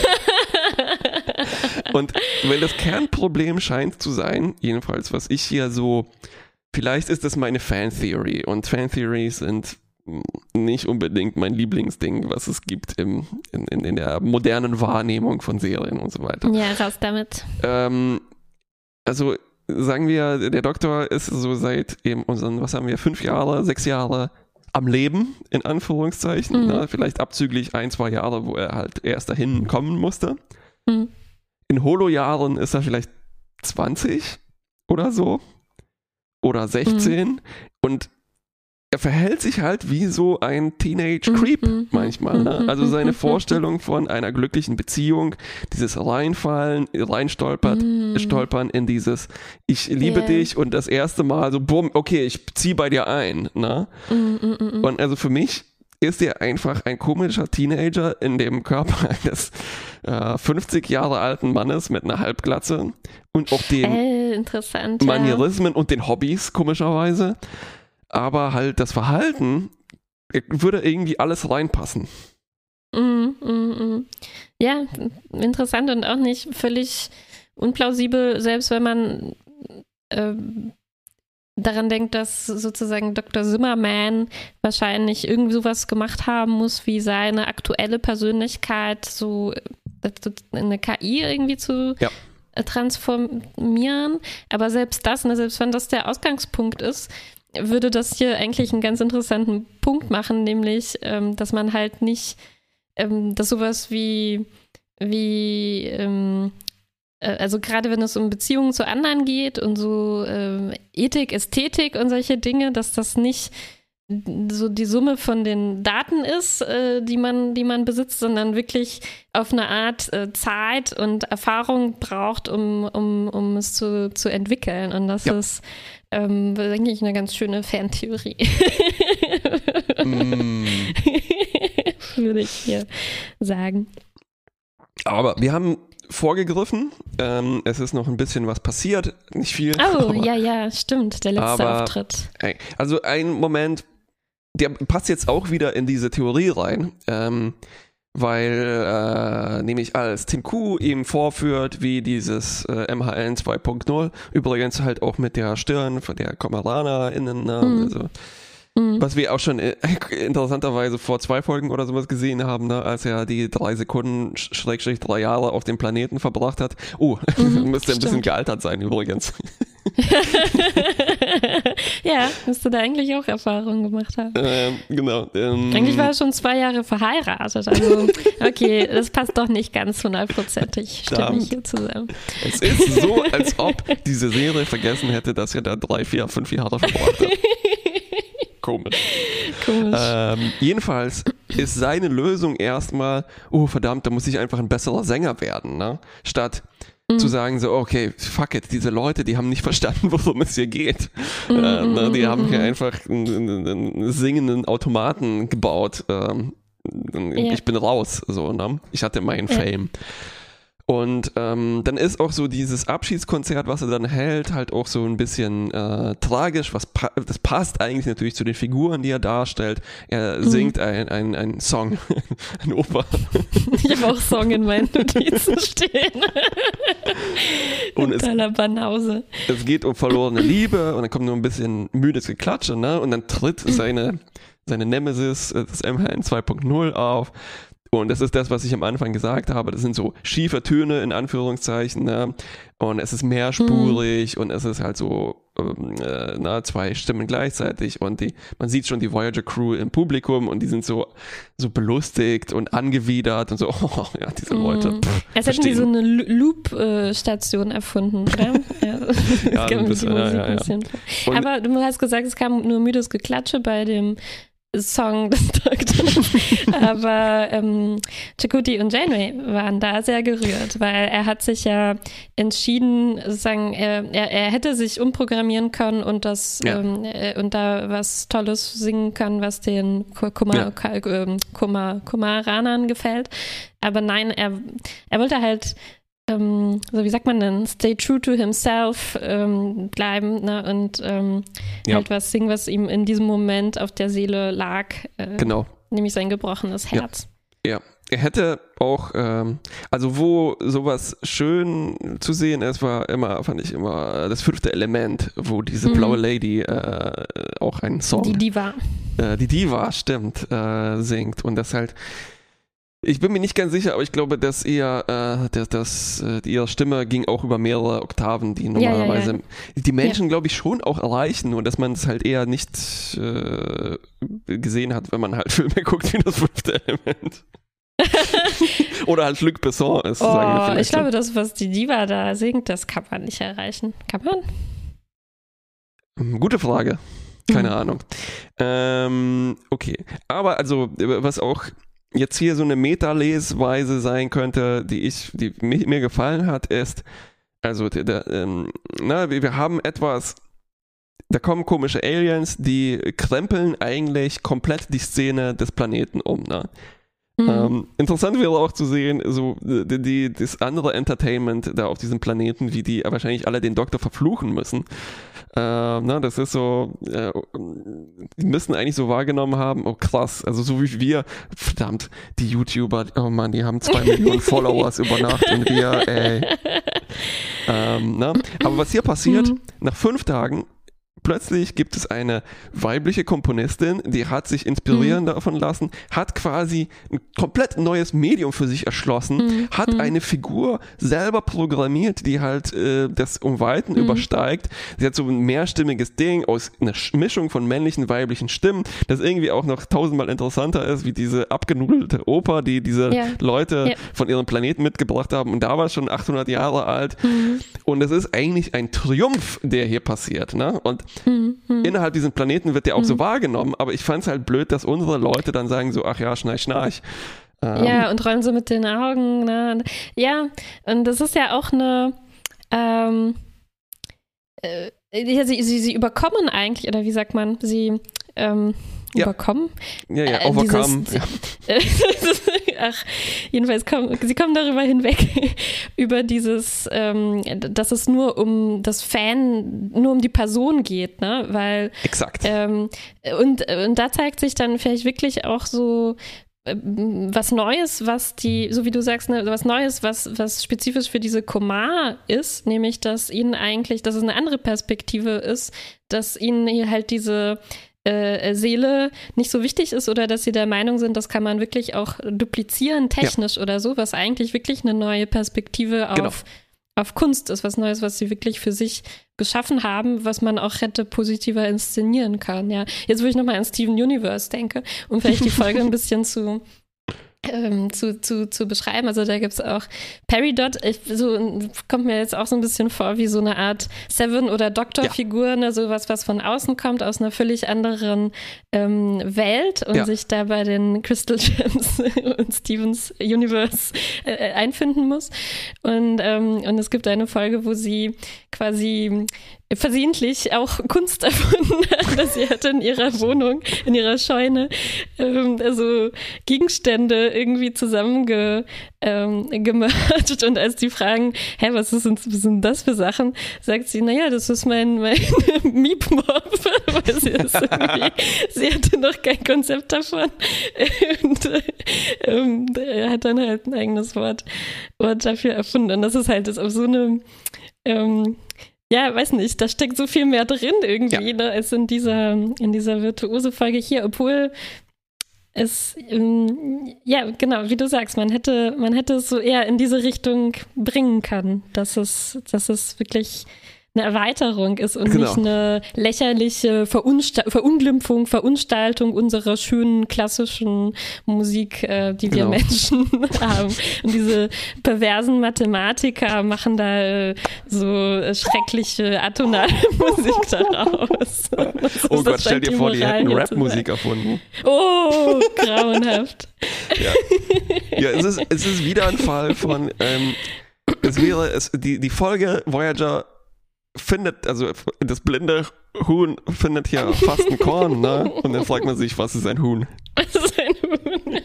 Und weil das Kernproblem scheint zu sein, jedenfalls was ich hier so, vielleicht ist das meine Fan-Theory und Fan-Theories sind nicht unbedingt mein Lieblingsding, was es gibt im, in, in, in der modernen Wahrnehmung von Serien und so weiter. Ja, raus damit. Ähm, also sagen wir, der Doktor ist so seit eben unseren, was haben wir, fünf Jahre, sechs Jahre am Leben, in Anführungszeichen. Mhm. Ne? Vielleicht abzüglich ein, zwei Jahre, wo er halt erst dahin kommen musste. Mhm. In Holo-Jahren ist er vielleicht 20 oder so. Oder 16. Mhm. Und er verhält sich halt wie so ein Teenage-Creep Mhm. manchmal. Ne? Mhm. Also seine Mhm. Vorstellung von einer glücklichen Beziehung, dieses Reinfallen, reinstolpert, Mhm. stolpern in dieses Ich liebe Ja. dich und das erste Mal so, bumm, okay, ich zieh bei dir ein. Ne? Mhm, mhm, mhm. Und also für mich ist er einfach ein komischer Teenager in dem Körper eines äh, 50 Jahre alten Mannes mit einer Halbglatze und auch den Äh, interessant. Ja. Manierismen und den Hobbys, komischerweise. Aber halt das Verhalten äh, würde irgendwie alles reinpassen. Mhm, mhm, mhm. Ja, interessant und auch nicht völlig unplausibel, selbst wenn man ähm, daran denkt, dass sozusagen Dr. Zimmerman wahrscheinlich irgendwie sowas gemacht haben muss, wie seine aktuelle Persönlichkeit so äh, in eine KI irgendwie zu Ja. äh, transformieren. Aber selbst das, ne, selbst wenn das der Ausgangspunkt ist, würde das hier eigentlich einen ganz interessanten Punkt machen, nämlich, ähm, dass man halt nicht, ähm, dass sowas wie, wie, ähm, äh, also gerade wenn es um Beziehungen zu anderen geht und so ähm, Ethik, Ästhetik und solche Dinge, dass das nicht so die Summe von den Daten ist, äh, die man, die man besitzt, sondern wirklich auf eine Art äh, Zeit und Erfahrung braucht, um, um, um es zu, zu entwickeln. Und das Ja. ist, ähm, denke ich, eine ganz schöne Fantheorie. Mm. Würde ich hier sagen. Aber wir haben vorgegriffen. Ähm, es ist noch ein bisschen was passiert. Nicht viel. Oh, aber, ja, ja, stimmt. Der letzte aber- Auftritt. Also ein Moment, der passt jetzt auch wieder in diese Theorie rein. Ähm, weil äh, nämlich als Tim Q ihm vorführt, wie dieses äh, MHN 2.0, übrigens halt auch mit der Stirn von der KomeranerInnen, ne? Mhm. also Mhm. Was wir auch schon äh, interessanterweise vor zwei Folgen oder sowas gesehen haben, ne, als er die drei Sekunden, sch- Schrägstrich drei Jahre auf dem Planeten verbracht hat. Oh, Mhm, müsste ein bisschen gealtert sein übrigens. ja, müsste da eigentlich auch Erfahrungen gemacht haben. ähm, genau. Ähm, Eigentlich war er schon zwei Jahre verheiratet. Also, okay, das passt doch nicht ganz hundertprozentig. Stimme ich hier zusammen. es ist so, als ob diese Serie vergessen hätte, dass er da drei, vier, fünf Jahre verbracht hat. Komisch. Komisch. Ähm, jedenfalls ist seine Lösung erstmal, oh verdammt, da muss ich einfach ein besserer Sänger werden, ne? Statt Mhm. zu sagen so, okay, fuck it, diese Leute, die haben nicht verstanden, worum es hier geht. Mhm, äh, ne? Die mhm, haben hier mhm. einfach einen, einen, singenden Automaten gebaut. Ähm, Ja. Ich bin raus, so, ne? Ich hatte meinen Ja. Fame. Und ähm, dann ist auch so dieses Abschiedskonzert, was er dann hält, halt auch so ein bisschen äh, tragisch. Was pa das passt eigentlich natürlich zu den Figuren, die er darstellt. Er Mhm. singt ein, ein, ein Song, ein Oper. Ich habe auch Song in meinen Notizen stehen. Und es, Banause. es geht um verlorene Liebe und dann kommt nur ein bisschen müdes Geklatsche, ne? Und dann tritt seine, seine Nemesis, äh, das MHN 2.0 auf. Und das ist das, was ich am Anfang gesagt habe. Das sind so schiefe Töne in Anführungszeichen. Ne? Und es ist mehrspurig und es ist halt so ähm, äh, na, zwei Stimmen gleichzeitig. Und die, man sieht schon die Voyager Crew im Publikum und die sind so, so belustigt und angewidert und so, oh, ja, diese Leute. Mhm. Pff, Als hätten die so eine Loop-Station erfunden, oder? Ja, Ja, bisschen, ja, ja, ja. Aber du hast gesagt, es kam nur müdes Geklatsche bei dem Song des Doktors. Aber ähm, Chakoti und Janeway waren da sehr gerührt, weil er hat sich ja entschieden, sozusagen, er, er, er hätte sich umprogrammieren können und das Ja. ähm, äh, und da was Tolles singen können, was den Kuma, Ja. Ähm, Kuma, Kumaranern gefällt. Aber nein, er, er wollte halt ähm, so wie sagt man denn, stay true to himself ähm, bleiben ne? und ähm, Ja. halt was singen, was ihm in diesem Moment auf der Seele lag, äh, Genau. nämlich sein gebrochenes Ja. Herz. Ja, er hätte auch, ähm, also wo sowas schön zu sehen ist, war immer, fand ich immer das fünfte Element, wo diese Mhm. blaue Lady äh, auch einen Song Die Diva. äh, die Diva, stimmt, äh, singt. Und das halt, ich bin mir nicht ganz sicher, aber ich glaube, dass ihr, äh, dass, dass äh, ihre Stimme ging auch über mehrere Oktaven, die normalerweise ja, ja, ja. die Menschen, glaube ich, schon auch erreichen, nur dass man es halt eher nicht äh, gesehen hat, wenn man halt Filme guckt wie das fünfte Element. Oder halt Luc Besson ist. Oh, ich glaube, das, was die Diva da singt, das kann man nicht erreichen. Kann man? Hm, gute Frage. Keine mhm. Ahnung. Ähm, okay. Aber also, was auch jetzt hier so eine Meta-Lesweise sein könnte, die ich, die mir, gefallen hat, ist, also, der, ähm, na, wir haben etwas, da kommen komische Aliens, die krempeln eigentlich komplett die Szene des Planeten um. Ne? Mhm. Ähm, interessant wäre auch zu sehen, so die, die, das andere Entertainment da auf diesem Planeten, wie die wahrscheinlich alle den Doktor verfluchen müssen. Äh, na, das ist so, äh, die müssen eigentlich so wahrgenommen haben, oh krass, also so wie wir, verdammt, die YouTuber, oh Mann, die haben zwei Millionen Followers über Nacht und wir, ey. Ähm, na? Aber was hier passiert, mhm. nach fünf Tagen plötzlich gibt es eine weibliche Komponistin, die hat sich inspirieren mhm. davon lassen, hat quasi ein komplett neues Medium für sich erschlossen, mhm. hat mhm. eine Figur selber programmiert, die halt äh, das um Weiten mhm. übersteigt. Sie hat so ein mehrstimmiges Ding aus einer Mischung von männlichen, weiblichen Stimmen, das irgendwie auch noch tausendmal interessanter ist, wie diese abgenudelte Oper, die diese ja. Leute ja. von ihrem Planeten mitgebracht haben. Und da war es schon 800 Jahre alt. Mhm. Und es ist eigentlich ein Triumph, der hier passiert. Ne? Und Mhm. Innerhalb dieses Planeten wird der auch mhm. so wahrgenommen, aber ich fand es halt blöd, dass unsere Leute dann sagen so, ach ja, schnarch, schnarch. Ähm, ja, und rollen so mit den Augen. Ne? Ja, und das ist ja auch eine, ähm, äh, sie, sie, sie überkommen eigentlich, oder wie sagt man, sie, ähm, ja. überkommen. Ja, ja, äh, overcome. Dieses, Ach, jedenfalls kommen sie kommen darüber hinweg, über dieses, ähm, dass es nur um das Fan, nur um die Person geht, ne? Weil. Exakt. Ähm, und, und da zeigt sich dann vielleicht wirklich auch so äh, was Neues, was die, so wie du sagst, ne, was Neues, was, was spezifisch für diese Komar ist, nämlich, dass ihnen eigentlich, dass es eine andere Perspektive ist, dass ihnen hier halt diese äh, Seele nicht so wichtig ist oder dass sie der Meinung sind, das kann man wirklich auch duplizieren technisch ja. oder so, was eigentlich wirklich eine neue Perspektive auf, genau. auf Kunst ist, was Neues, was sie wirklich für sich geschaffen haben, was man auch hätte positiver inszenieren kann. Ja, jetzt wo ich nochmal an Steven Universe denke, um vielleicht die Folge ein bisschen zu ähm, zu, zu, zu beschreiben. Also da gibt es auch Peridot, ich, so kommt mir jetzt auch so ein bisschen vor wie so eine Art Seven- oder Doktor-Figur, ja. ne, sowas, was von außen kommt, aus einer völlig anderen ähm, Welt und ja. sich da bei den Crystal Gems und Stevens Universe äh, einfinden muss. Und, ähm, und es gibt eine Folge, wo sie quasi versehentlich auch Kunst erfunden hat, dass sie hatte in ihrer Wohnung, in ihrer Scheune, ähm, also Gegenstände irgendwie zusammengemercht. Ähm, und als die fragen, hä, was, ist, was sind das für Sachen, sagt sie, naja, das ist mein, mein Miepmob, weil sie, sie hatte noch kein Konzept davon und ähm, hat dann halt ein eigenes Wort, Wort dafür erfunden. Und das ist halt das auf so eine ähm, ja, weiß nicht, da steckt so viel mehr drin irgendwie, ja. ne, als in dieser, in dieser virtuose Folge hier, obwohl es, ähm, ja, genau, wie du sagst, man hätte, man hätte es so eher in diese Richtung bringen können, dass es, dass es wirklich eine Erweiterung ist und genau. nicht eine lächerliche Verunsta Verunglimpfung, Verunstaltung unserer schönen klassischen Musik, äh, die genau. wir Menschen haben. Und diese perversen Mathematiker machen da äh, so schreckliche atonale Musik daraus. oh Gott, stell dir vor, die hätten Rapmusik erfunden. Oh, grauenhaft. ja, ja es, ist, es ist wieder ein Fall von ähm, es wäre es, die, die Folge Voyager findet, also das blinde Huhn findet hier fast ein Korn, ne? Und dann fragt man sich, was ist ein Huhn? Was ist ein Huhn?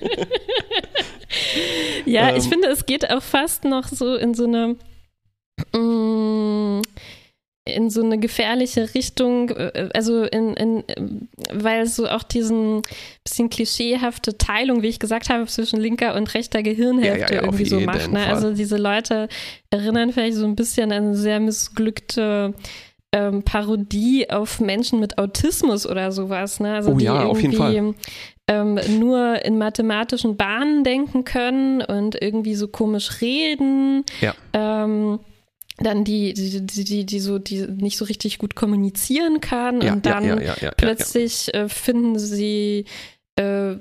ja, ähm, ich finde, es geht auch fast noch so in so eine mm, in so eine gefährliche Richtung, äh, also in, in, weil es so auch diesen bisschen klischeehafte Teilung, wie ich gesagt habe, zwischen linker und rechter Gehirnhälfte ja, ja, irgendwie so macht. Ne? Also diese Leute erinnern vielleicht so ein bisschen an eine sehr missglückte ähm, Parodie auf Menschen mit Autismus oder sowas. Ne? Also oh die ja, auf jeden Fall. Ähm, nur in mathematischen Bahnen denken können und irgendwie so komisch reden. Ja. Ähm, dann die, die, die, die, die so, die nicht so richtig gut kommunizieren kann Ja, und dann ja, ja, plötzlich Äh, finden sie äh,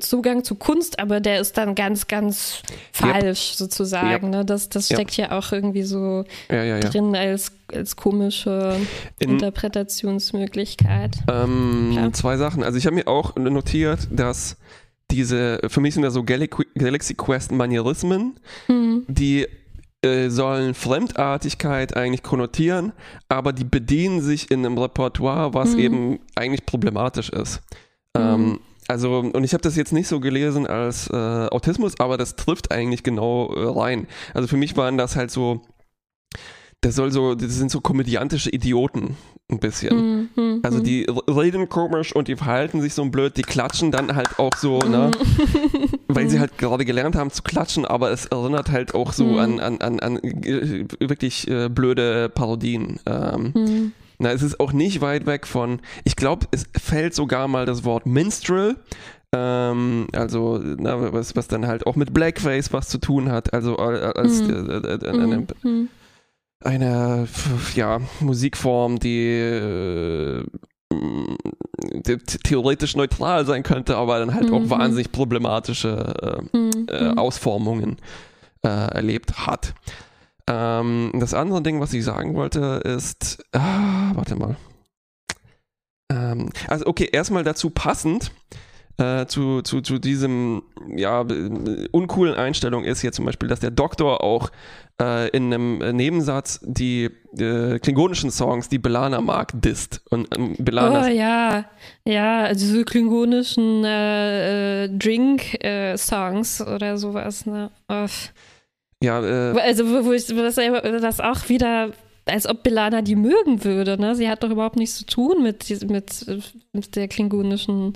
Zugang zu Kunst, aber der ist dann ganz, ganz falsch sozusagen. Ne? Das, das steckt ja auch irgendwie so drin als, als komische In, Interpretationsmöglichkeit. ähm, zwei Sachen. Also ich habe mir auch notiert, dass diese, für mich sind das so Gal Galaxy Quest Manierismen, Hm. die äh, sollen Fremdartigkeit eigentlich konnotieren, aber die bedienen sich in einem Repertoire, was Mhm. eben eigentlich problematisch ist. Mhm. Ähm, also, und ich habe das jetzt nicht so gelesen als äh, Autismus, aber das trifft eigentlich genau äh, rein. Also für mich waren das halt so, das soll so, das sind so komödiantische Idioten ein bisschen. Hm, Also die r- reden komisch und die verhalten sich so blöd, die klatschen dann halt auch so, ne? Weil sie halt gerade gelernt haben zu klatschen, aber es erinnert halt auch so Mhm. an, an, an, an äh, wirklich äh, blöde Parodien. Ähm, Hm. na, es ist auch nicht weit weg von, ich glaube, es fällt sogar mal das Wort Minstrel, ähm, also na, was, was dann halt auch mit Blackface was zu tun hat, also äh, als Mhm. äh, äh, äh, Hm, eine, ja, Musikform, die, äh, t- theoretisch neutral sein könnte, aber dann halt auch Mhm. wahnsinnig problematische äh, Hm, äh, hm. Ausformungen äh, erlebt hat. Ähm, das andere Ding, was ich sagen wollte, ist, ah, warte mal. Ähm, also okay, erstmal dazu passend äh, zu, zu, zu diesem ja uncoolen Einstellung ist hier zum Beispiel, dass der Doktor auch äh, in einem äh, Nebensatz die äh, klingonischen Songs, die Belana mag, disst und ähm, Belana Oh ja, ja, also so klingonischen äh, äh, Drink-Songs oder sowas, ne? Oh. ja äh, Also wo, wo ich das, das auch wieder, als ob Belana die mögen würde, ne? Sie hat doch überhaupt nichts zu tun mit, mit, mit der klingonischen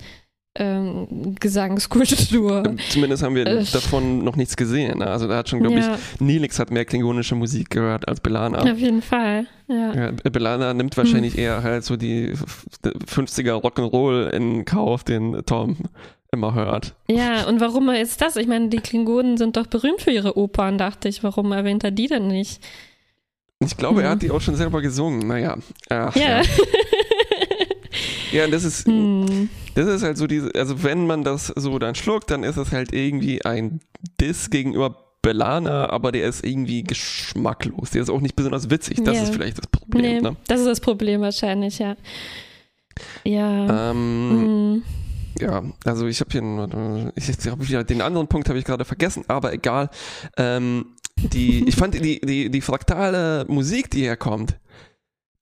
ähm, Gesangskultur. zumindest haben wir Äh. davon noch nichts gesehen. Also da hat schon, glaube Ja, ich, Nilix hat mehr klingonische Musik gehört als Belana. auf jeden Fall. Ja. Ja, Belana nimmt wahrscheinlich eher halt so die f- 50er Rock'n'Roll in Kauf, den Tom immer hört. ja, und warum ist das? Ich meine, die Klingonen sind doch berühmt für ihre Opern, dachte ich. Warum erwähnt er die denn nicht? Ich glaube, er Mhm. hat die auch schon selber gesungen. Naja. Ach, Ja. ja. Ja, und das ist, Hm. Das ist halt so diese, also wenn man das so dann schluckt, dann ist das halt irgendwie ein Diss gegenüber Belana, aber der ist irgendwie geschmacklos. Der ist auch nicht besonders witzig. Das Ja. ist vielleicht das Problem. Nee, Ne? das ist das Problem wahrscheinlich, ja. Ja. Ähm, hm. Ja, also ich habe hier, nur- ich, hab wieder den anderen Punkt habe ich gerade vergessen, aber egal. Ähm, die, ich fand die, die, die fraktale Musik, die herkommt,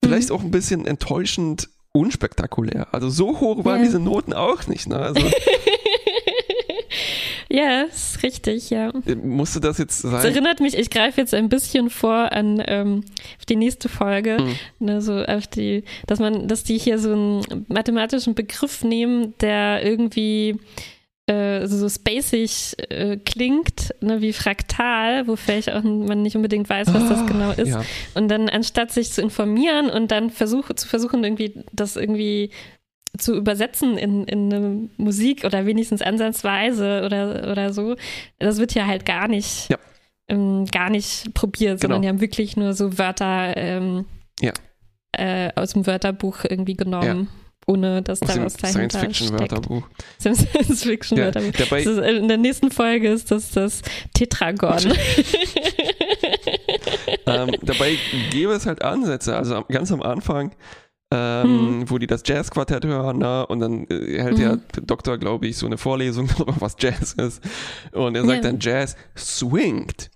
vielleicht auch ein bisschen enttäuschend unspektakulär. Also so hoch waren Ja. diese Noten auch nicht. Ne? Also ja, ist richtig, ja. musste das jetzt Es sein? erinnert mich, ich greife jetzt ein bisschen vor an ähm, die nächste Folge, Mhm. ne, so auf die, dass man, dass die hier so einen mathematischen Begriff nehmen, der irgendwie äh, so spacig äh, klingt, ne, wie fraktal, wo vielleicht auch man nicht unbedingt weiß, was das Ah, genau ist. Ja. Und dann anstatt sich zu informieren und dann versuche, zu versuchen, irgendwie das irgendwie zu übersetzen in, in eine Musik oder wenigstens ansatzweise oder, oder so, das wird ja halt gar nicht, Ja. ähm, gar nicht probiert, sondern Genau. die haben wirklich nur so Wörter ähm, Ja. äh, aus dem Wörterbuch irgendwie genommen. Ohne dass da was dahinter. Science-Fiction-Wörterbuch. Science-Fiction-Wörterbuch. Ja, ist, in der nächsten Folge ist das das Tetragon. ähm, dabei gäbe es halt Ansätze. Also ganz am Anfang, ähm, wo die das Jazzquartett hören, ne? und dann äh, hält der Mhm. Doktor, glaube ich, so eine Vorlesung darüber, was Jazz ist. Und er sagt Ja. dann, Jazz swingt.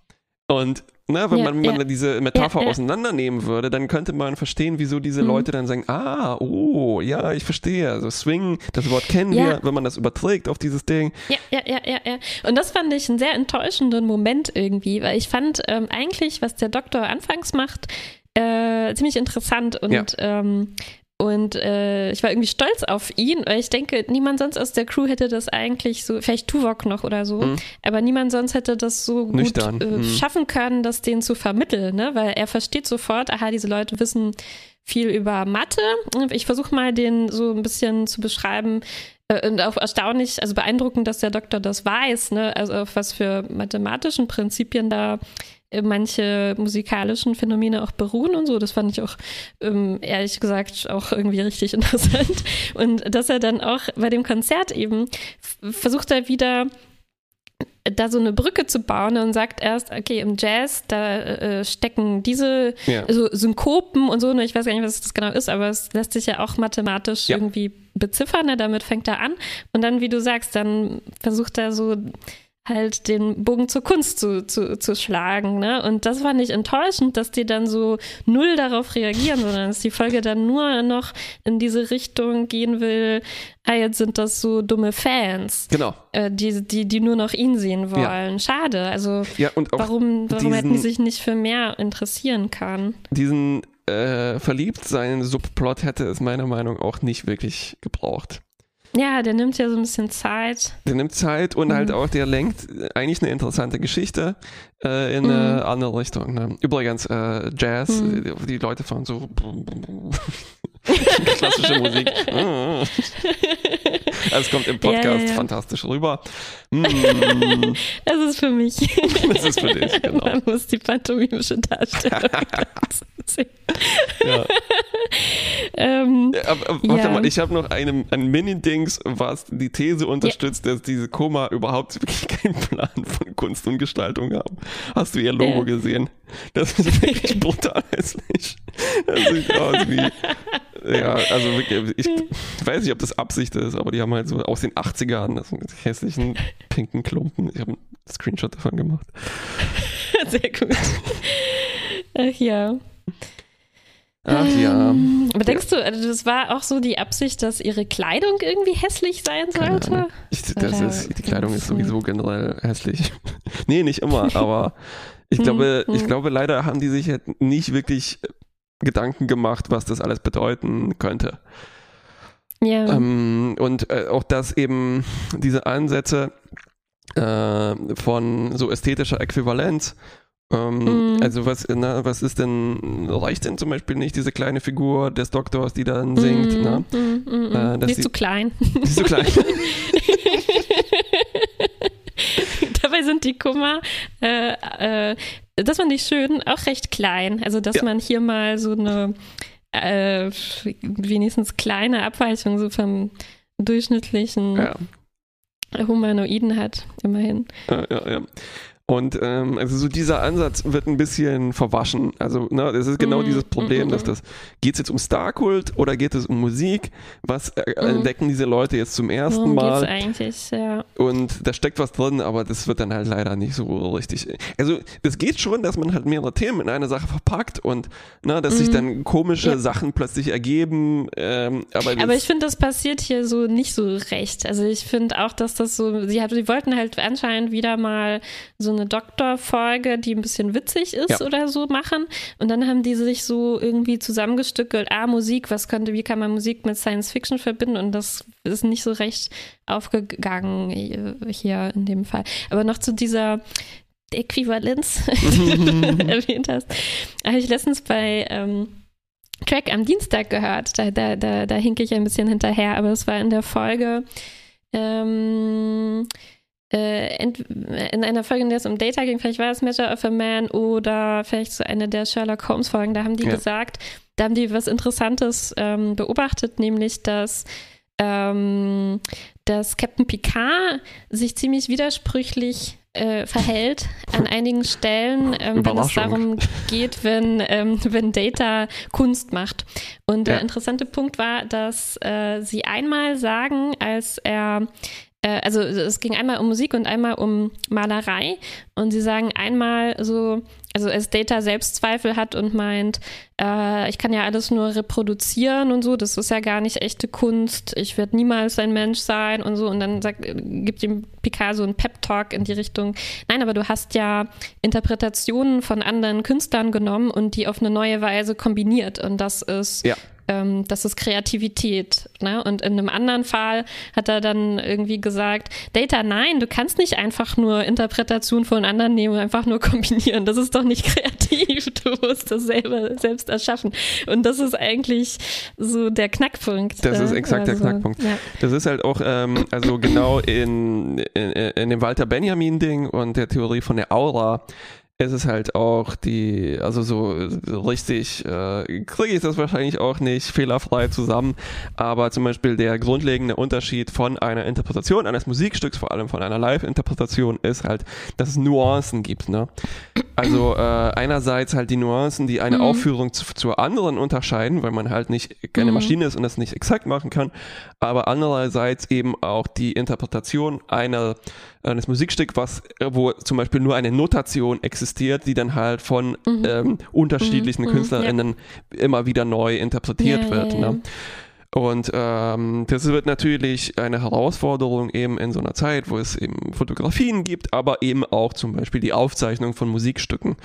Und ne, wenn Ja, man, ja. man diese Metapher Ja, auseinandernehmen würde, dann könnte man verstehen, wieso diese Mhm. Leute dann sagen, ah, oh, ja, ich verstehe. Also Swing, das Wort kennen wir, wenn man das überträgt auf dieses Ding. Ja, ja, ja, ja, ja. Und das fand ich einen sehr enttäuschenden Moment irgendwie, weil ich fand ähm, eigentlich, was der Doktor anfangs macht, äh, ziemlich interessant und ähm, und äh, ich war irgendwie stolz auf ihn, weil ich denke, niemand sonst aus der Crew hätte das eigentlich so, vielleicht Tuvok noch oder so, mhm. aber niemand sonst hätte das so gut äh, mhm. schaffen können, das denen zu vermitteln, ne? weil er versteht sofort, aha, diese Leute wissen viel über Mathe. Ich versuche mal den so ein bisschen zu beschreiben, äh, und auch erstaunlich, also beeindruckend, dass der Doktor das weiß, ne? Also auf was für mathematischen Prinzipien da manche musikalischen Phänomene auch beruhen und so. Das fand ich auch ähm, ehrlich gesagt auch irgendwie richtig interessant. Und dass er dann auch bei dem Konzert eben versucht er wieder da so eine Brücke zu bauen und sagt erst, okay, im Jazz, da äh, stecken diese ja. so Synkopen und so, ne, ich weiß gar nicht, was das genau ist, aber es lässt sich ja auch mathematisch ja. irgendwie beziffern, ne, damit fängt er an. Und dann, wie du sagst, dann versucht er so halt den Bogen zur Kunst zu, zu, zu schlagen. Ne? Und das war nicht enttäuschend, dass die dann so null darauf reagieren, sondern dass die Folge dann nur noch in diese Richtung gehen will, ah, jetzt sind das so dumme Fans. Genau. Äh, die, die, die nur noch ihn sehen wollen. Ja. Schade. Also ja, warum, warum diesen, hätten die sich nicht für mehr interessieren können? Diesen äh, Verliebtsein Subplot hätte es meiner Meinung nach auch nicht wirklich gebraucht. Ja, der nimmt ja so ein bisschen Zeit. Der nimmt Zeit und halt mhm. halt auch, der lenkt eigentlich eine interessante Geschichte äh, in mhm. eine andere Richtung. Ne? Übrigens, äh, Jazz, mhm. die, die, Leute fahren so klassische Musik. Es kommt im Podcast ja, ja, fantastisch rüber. Mm. Das ist für mich. Das ist für dich, genau. Man muss die pantomimische Darstellung sehen. Ja. ähm, aber, warte mal, ich habe noch eine, ein Mini-Dings, was die These unterstützt, dass diese Koma überhaupt wirklich keinen Plan von Kunst und Gestaltung haben. Hast du ihr Logo gesehen? Das ist wirklich brutal hässlich. Das sieht aus wie ja, also wirklich, ich weiß nicht, ob das Absicht ist, aber die haben halt so aus den 80ern das sind hässlichen pinken Klumpen. Ich habe einen Screenshot davon gemacht. Sehr gut. Ach ja. Ach ja. Ähm, aber denkst du, also das war auch so die Absicht, dass ihre Kleidung irgendwie hässlich sein sollte? Ich, das ist, die Kleidung ist sowieso generell hässlich. nee, nicht immer, aber ich hm, glaube, ich hm. glaube, leider haben die sich halt nicht wirklich Gedanken gemacht, was das alles bedeuten könnte. Ja. Ähm, und äh, auch, dass eben diese Ansätze äh, von so ästhetischer Äquivalenz ähm, mm. Also was, na, was ist denn, reicht denn zum Beispiel nicht diese kleine Figur des Doktors, die dann singt? Mm, ne? mm, äh, die ist die, zu klein. Die ist zu klein. Dabei sind die Kummer äh, äh, das fand ich schön, auch recht klein. Also, dass ja. man hier mal so eine äh, wenigstens kleine Abweichung so vom durchschnittlichen ja. Humanoiden hat, immerhin. Ja, ja, ja. Und ähm, also so dieser Ansatz wird ein bisschen verwaschen. Also ne, das ist genau mm, dieses Problem, mm, dass das geht es jetzt um Starkult oder geht es um Musik? Was äh, mm. entdecken diese Leute jetzt zum ersten Mal? Eigentlich, ja. Und da steckt was drin, aber das wird dann halt leider nicht so richtig. Also es geht schon, dass man halt mehrere Themen in eine Sache verpackt und ne, dass sich dann komische ja. Sachen plötzlich ergeben. Ähm, aber, aber ich finde, das passiert hier so nicht so recht. Also ich finde auch, dass das so, sie, sie wollten halt anscheinend wieder mal so eine eine Doktorfolge, die ein bisschen witzig ist ja. oder so machen. Und dann haben die sich so irgendwie zusammengestückelt, ah, Musik, was könnte, wie kann man Musik mit Science Fiction verbinden? Und das ist nicht so recht aufgegangen hier in dem Fall. Aber noch zu dieser Äquivalenz, die du erwähnt hast, habe ich letztens bei ähm, Track am Dienstag gehört. Da, da, da, da hinke ich ein bisschen hinterher, aber es war in der Folge. Ähm, äh, in einer Folge, in der es um Data ging, vielleicht war es Measure of a Man oder vielleicht so eine der Sherlock Holmes Folgen, da haben die ja. gesagt, da haben die was Interessantes ähm, beobachtet, nämlich dass ähm, dass Captain Picard sich ziemlich widersprüchlich äh, verhält an einigen Stellen, ähm, wenn es darum geht, wenn, ähm, wenn Data Kunst macht. Und der ja. interessante Punkt war, dass äh, sie einmal sagen, als er äh, also es ging einmal um Musik und einmal um Malerei. Und sie sagen einmal so, also als Data Selbstzweifel hat und meint, äh, ich kann ja alles nur reproduzieren und so, das ist ja gar nicht echte Kunst, ich werde niemals ein Mensch sein und so. Und dann sagt, gibt ihm Picasso einen Pep-Talk in die Richtung, nein, aber du hast ja Interpretationen von anderen Künstlern genommen und die auf eine neue Weise kombiniert. Und das ist ja ähm, das ist Kreativität. Ne? Und in einem anderen Fall hat er dann irgendwie gesagt, Data, nein, du kannst nicht einfach nur Interpretation von anderen nehmen, einfach nur kombinieren. Das ist doch nicht kreativ. Du musst das selber selbst erschaffen. Und das ist eigentlich so der Knackpunkt. Das ist exakt also, der Knackpunkt. Ja. Das ist halt auch, ähm, also genau in, in, in dem Walter Benjamin-Ding und der Theorie von der Aura es ist halt auch die, also so richtig äh, kriege ich das wahrscheinlich auch nicht fehlerfrei zusammen, aber zum Beispiel der grundlegende Unterschied von einer Interpretation eines Musikstücks, vor allem von einer Live-Interpretation, ist halt, dass es Nuancen gibt. Ne? Also äh, einerseits halt die Nuancen, die eine mhm. Aufführung zu, zur anderen unterscheiden, weil man halt nicht keine mhm. Maschine ist und das nicht exakt machen kann, aber andererseits eben auch die Interpretation einer eines Musikstück, was, wo zum Beispiel nur eine Notation existiert, die dann halt von mhm. ähm, unterschiedlichen mhm. KünstlerInnen ja. immer wieder neu interpretiert ja, wird. Ja, ne? Und ähm, das wird natürlich eine Herausforderung eben in so einer Zeit, wo es eben Fotografien gibt, aber eben auch zum Beispiel die Aufzeichnung von Musikstücken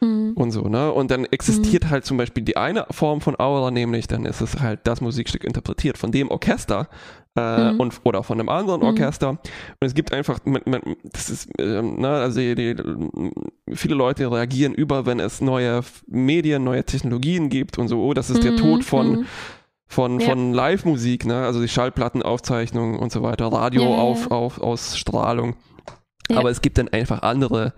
mhm. und so, ne? Und dann existiert mhm. halt zum Beispiel die eine Form von Aura, nämlich dann ist es halt das Musikstück interpretiert von dem Orchester, äh, mhm. und, oder von einem anderen mhm. Orchester. Und es gibt einfach, man, man, das ist, ähm, ne, also die, die, viele Leute reagieren über, wenn es neue Medien, neue Technologien gibt und so, oh, das ist der mhm. Tod von mhm. von, ja. von Live-Musik, ne? also die Schallplattenaufzeichnung und so weiter, Radioausstrahlung. Ja, ja, Aber es gibt dann einfach andere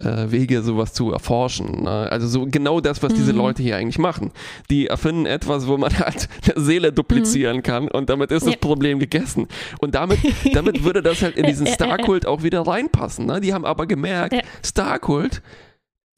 äh, Wege, sowas zu erforschen. Ne? Also so genau das, was mhm. diese Leute hier eigentlich machen. Die erfinden etwas, wo man halt eine Seele duplizieren mhm. kann und damit ist das ja. Problem gegessen. Und damit, damit würde das halt in diesen Starkult auch wieder reinpassen. Ne? Die haben aber gemerkt, ja. Starkult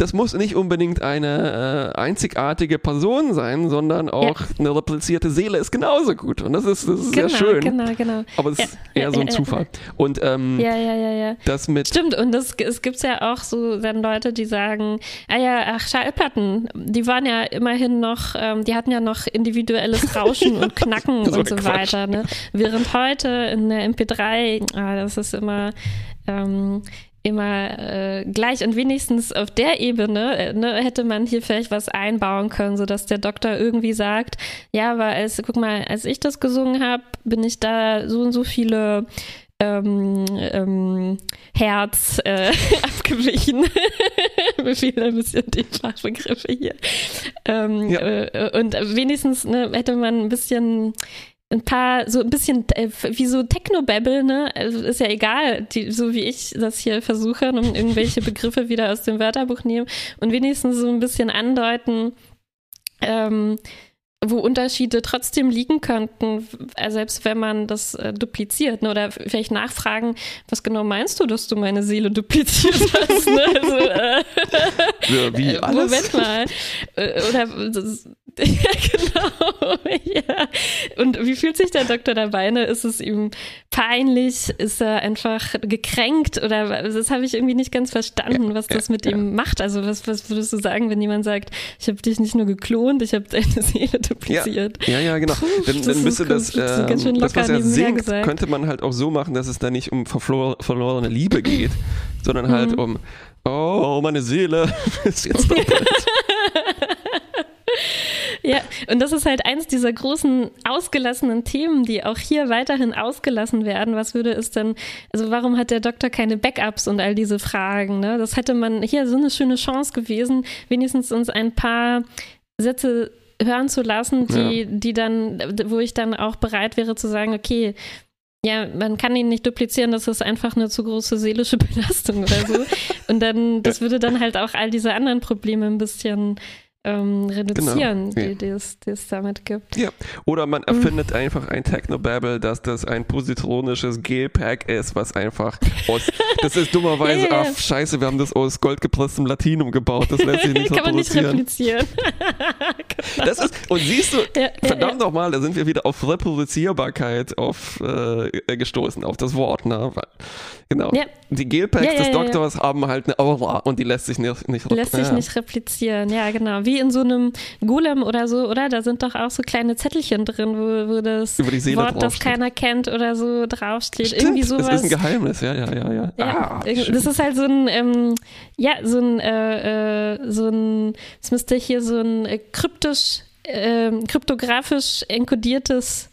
das muss nicht unbedingt eine äh, einzigartige Person sein, sondern auch ja. eine replizierte Seele ist genauso gut. Und das ist, das ist genau, sehr schön. Genau, genau. Aber es ja. ist eher so ein Zufall. Und ähm, ja, ja, ja, ja. Das mit Stimmt, und das, es gibt ja auch so dann Leute, die sagen, ah ja, ach, Schallplatten, die waren ja immerhin noch, ähm, die hatten ja noch individuelles Rauschen und Knacken und so Quatsch. weiter. Ne? Während heute in der MP3, ah, das ist immer ähm, immer äh, gleich und wenigstens auf der Ebene äh, ne, hätte man hier vielleicht was einbauen können, so dass der Doktor irgendwie sagt, ja, aber als guck mal, als ich das gesungen habe, bin ich da so und so viele ähm, ähm, Herz äh, abgewichen. Mir fehlen ein bisschen die Fachbegriffe hier. Ähm, ja. äh, und wenigstens ne, hätte man ein bisschen ein paar, so ein bisschen äh, wie so Technobabble, ne? Also ist ja egal, die, so wie ich das hier versuche und irgendwelche Begriffe wieder aus dem Wörterbuch nehmen und wenigstens so ein bisschen andeuten, ähm, wo Unterschiede trotzdem liegen könnten, äh, selbst wenn man das äh, dupliziert. Ne? Oder vielleicht nachfragen, was genau meinst du, dass du meine Seele dupliziert hast? ne? also, äh, ja, wie alles? Moment mal. Äh, oder Ja, genau. ja. Und wie fühlt sich der Doktor dabei? Ne? Ist es ihm peinlich? Ist er einfach gekränkt? Oder das habe ich irgendwie nicht ganz verstanden, was das mit ja. ihm macht. Also was, was würdest du sagen, wenn jemand sagt, ich habe dich nicht nur geklont, ich habe deine Seele dupliziert? Ja, ja, genau. Puh, dann, dann müsste das, das, ähm, das, was er singt, könnte man halt auch so machen, dass es da nicht um verlorene Liebe geht, sondern halt mhm. um, oh, meine Seele ist jetzt doppelt. Ja, und das ist halt eins dieser großen ausgelassenen Themen, die auch hier weiterhin ausgelassen werden. Was würde es denn, also warum hat der Doktor keine Backups und all diese Fragen? Ne? Das hätte man hier so eine schöne Chance gewesen, wenigstens uns ein paar Sätze hören zu lassen, die, ja. die dann, wo ich dann auch bereit wäre zu sagen, okay, ja, man kann ihn nicht duplizieren, das ist einfach eine zu große seelische Belastung oder so. Und dann, das würde dann halt auch all diese anderen Probleme ein bisschen ähm, reduzieren, genau. die, die, es, damit gibt. Ja, oder man mhm. erfindet mhm. einfach ein Technobabble, dass das ein positronisches Gelpack ist, was einfach aus, das ist dummerweise, yeah. ach scheiße, wir haben das aus goldgepresstem Latinum gebaut, das lässt sich nicht Kann man nicht replizieren. genau. Das ist, und siehst du, ja, verdammt ja, nochmal, da sind wir wieder auf Reproduzierbarkeit auf, äh, gestoßen, auf das Wort, ne? Genau. Ja. Die Gelpacks des Doktors haben halt eine Aura und die lässt sich nicht, nicht Lässt sich nicht replizieren, ja genau. Wie wie in so einem Golem oder so, oder? Da sind doch auch so kleine Zettelchen drin, wo, wo das Wort, das keiner kennt oder so draufsteht. Stimmt, Irgendwie sowas. Das ist ein Geheimnis, ja, ja, ja, ja. ja ah, das ist halt so ein, ähm, ja, so ein, äh, äh, so ein, es müsste hier so ein äh, kryptisch äh, kryptografisch enkodiertes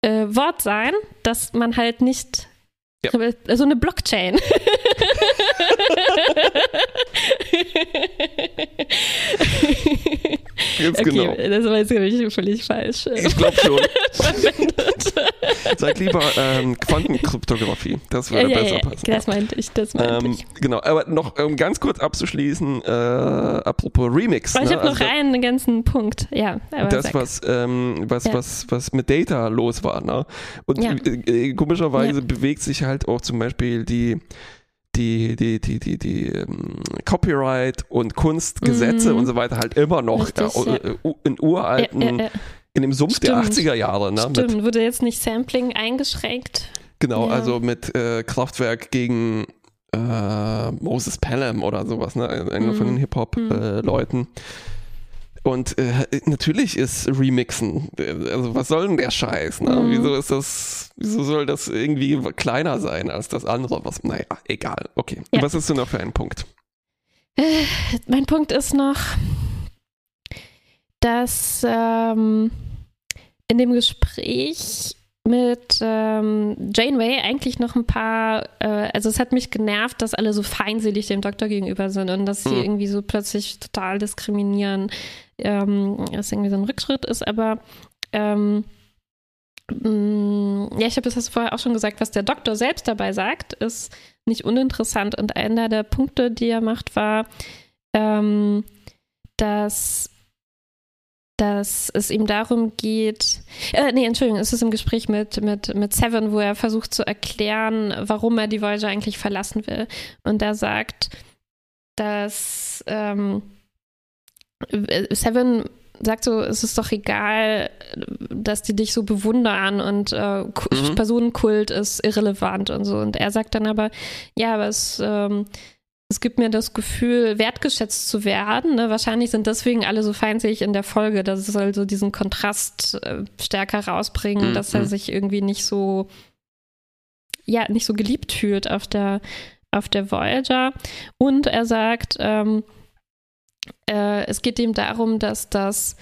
äh, Wort sein, dass man halt nicht ja. So eine Blockchain. Ganz okay, genau. Das war jetzt ich völlig falsch. Ich glaube schon. Sag lieber ähm, Quantenkryptographie. Das würde ja, besser ja, passen. Das meinte ich, das meinte ähm, ich. Genau, aber noch um ganz kurz abzuschließen, äh, apropos Remix. Aber ich ne? habe noch Also einen ganzen Punkt. Ja, das, sag. was, ähm, was, Ja. was, was mit Data los war. Ne? Und Ja. äh, äh, komischerweise bewegt sich halt auch zum Beispiel die, die, die, die, die, die ähm, Copyright und Kunstgesetze Mhm. und so weiter halt immer noch Richtig, äh, ja. äh, in uralten, ja, ja, in dem Sumpf der Stimmt. 80er Jahre. Ne? Mit, Stimmt, wurde jetzt nicht Sampling eingeschränkt? genau, also mit äh, Kraftwerk gegen äh, Moses Pelham oder sowas, ne? einer von Mhm. den Hip-Hop-Leuten. Und äh, natürlich ist Remixen, äh, also was soll denn der Scheiß? Ne? Mhm. Wieso ist das, wieso soll das irgendwie kleiner sein als das andere? Was, naja, egal. Okay. Ja. Was hast du noch für einen Punkt? Mein Punkt ist noch, dass ähm, in dem Gespräch mit ähm, Janeway eigentlich noch ein paar, äh, also es hat mich genervt, dass alle so feindselig dem Doktor gegenüber sind und dass sie Mhm. irgendwie so plötzlich total diskriminieren, ähm, was irgendwie so ein Rückschritt ist, aber ähm, mh, ja, ich habe das vorher auch schon gesagt, was der Doktor selbst dabei sagt, ist nicht uninteressant und einer der Punkte, die er macht, war, ähm, dass dass es ihm darum geht, äh, nee, Entschuldigung, es ist im Gespräch mit, mit, mit Seven, wo er versucht zu erklären, warum er die Voyager eigentlich verlassen will. Und er sagt, dass ähm, Seven sagt so, es ist doch egal, dass die dich so bewundern und äh, Mhm. Personenkult ist irrelevant und so. Und er sagt dann aber, ja, aber es, ähm, es gibt mir das Gefühl, wertgeschätzt zu werden. Ne? Wahrscheinlich sind deswegen alle so feindselig in der Folge. Das soll so diesen Kontrast äh, stärker rausbringen, Mhm. dass er sich irgendwie nicht so, ja, nicht so geliebt fühlt auf der, auf der Voyager. Und er sagt, ähm, äh, es geht ihm darum, dass das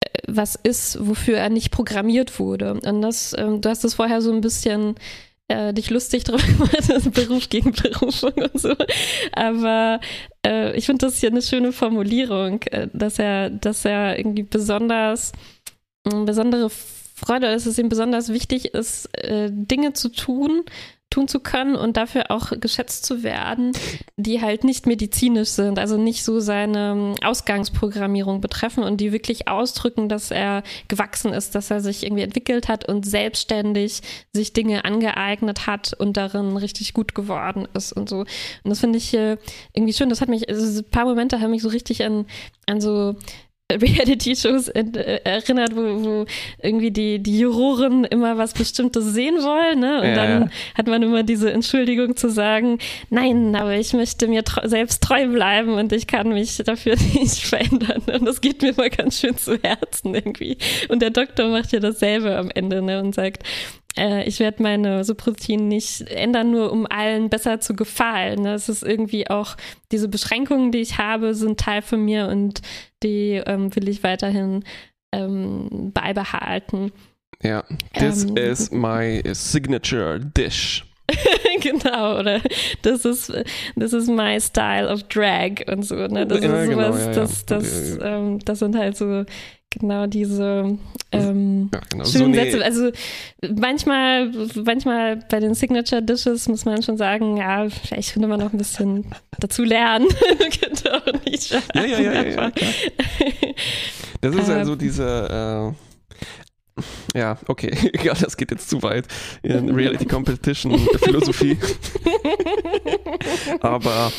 äh, was ist, wofür er nicht programmiert wurde. Und das, ähm, du hast es vorher so ein bisschen äh, dich lustig drüber gemacht, ist Beruf gegen Berufung und so. Aber äh, ich finde das hier eine schöne Formulierung, äh, dass er, dass er irgendwie besonders eine besondere Freude, dass es ihm besonders wichtig ist, äh, Dinge zu tun, tun zu können und dafür auch geschätzt zu werden, die halt nicht medizinisch sind, also nicht so seine ähm, Ausgangsprogrammierung betreffen und die wirklich ausdrücken, dass er gewachsen ist, dass er sich irgendwie entwickelt hat und selbstständig sich Dinge angeeignet hat und darin richtig gut geworden ist und so. Und das finde ich äh, irgendwie schön. Das hat mich, also ein paar Momente haben mich so richtig an, an so Reality-Shows äh, erinnert, wo, wo irgendwie die, die Juroren immer was Bestimmtes sehen wollen, ne? Und Ja, dann ja. hat man immer diese Entschuldigung zu sagen, nein, aber ich möchte mir tr selbst treu bleiben und ich kann mich dafür nicht verändern. Und das geht mir mal ganz schön zu Herzen irgendwie. Und der Doktor macht ja dasselbe am Ende, ne? Und sagt, äh, ich werde meine Subroutinen nicht ändern, nur um allen besser zu gefallen. Ne? Es ist irgendwie auch, diese Beschränkungen, die ich habe, sind Teil von mir und die ähm, will ich weiterhin ähm, beibehalten. Ja, this Ähm, is my signature dish. genau, oder das ist, das ist my style of drag und so. Ne? Das Ja, ist genau, sowas, ja, ja. das, das, ähm, das sind halt so genau diese ähm, Ja, genau. schönen So Sätze. Also manchmal, manchmal bei den Signature Dishes muss man schon sagen, ja, vielleicht könnte man noch ein bisschen dazu lernen. Könnte auch nicht schaden, Ja, ja, ja, ja, ja. Das ist also diese, äh, ja, okay, egal, das geht jetzt zu weit in Reality Competition Philosophie. Aber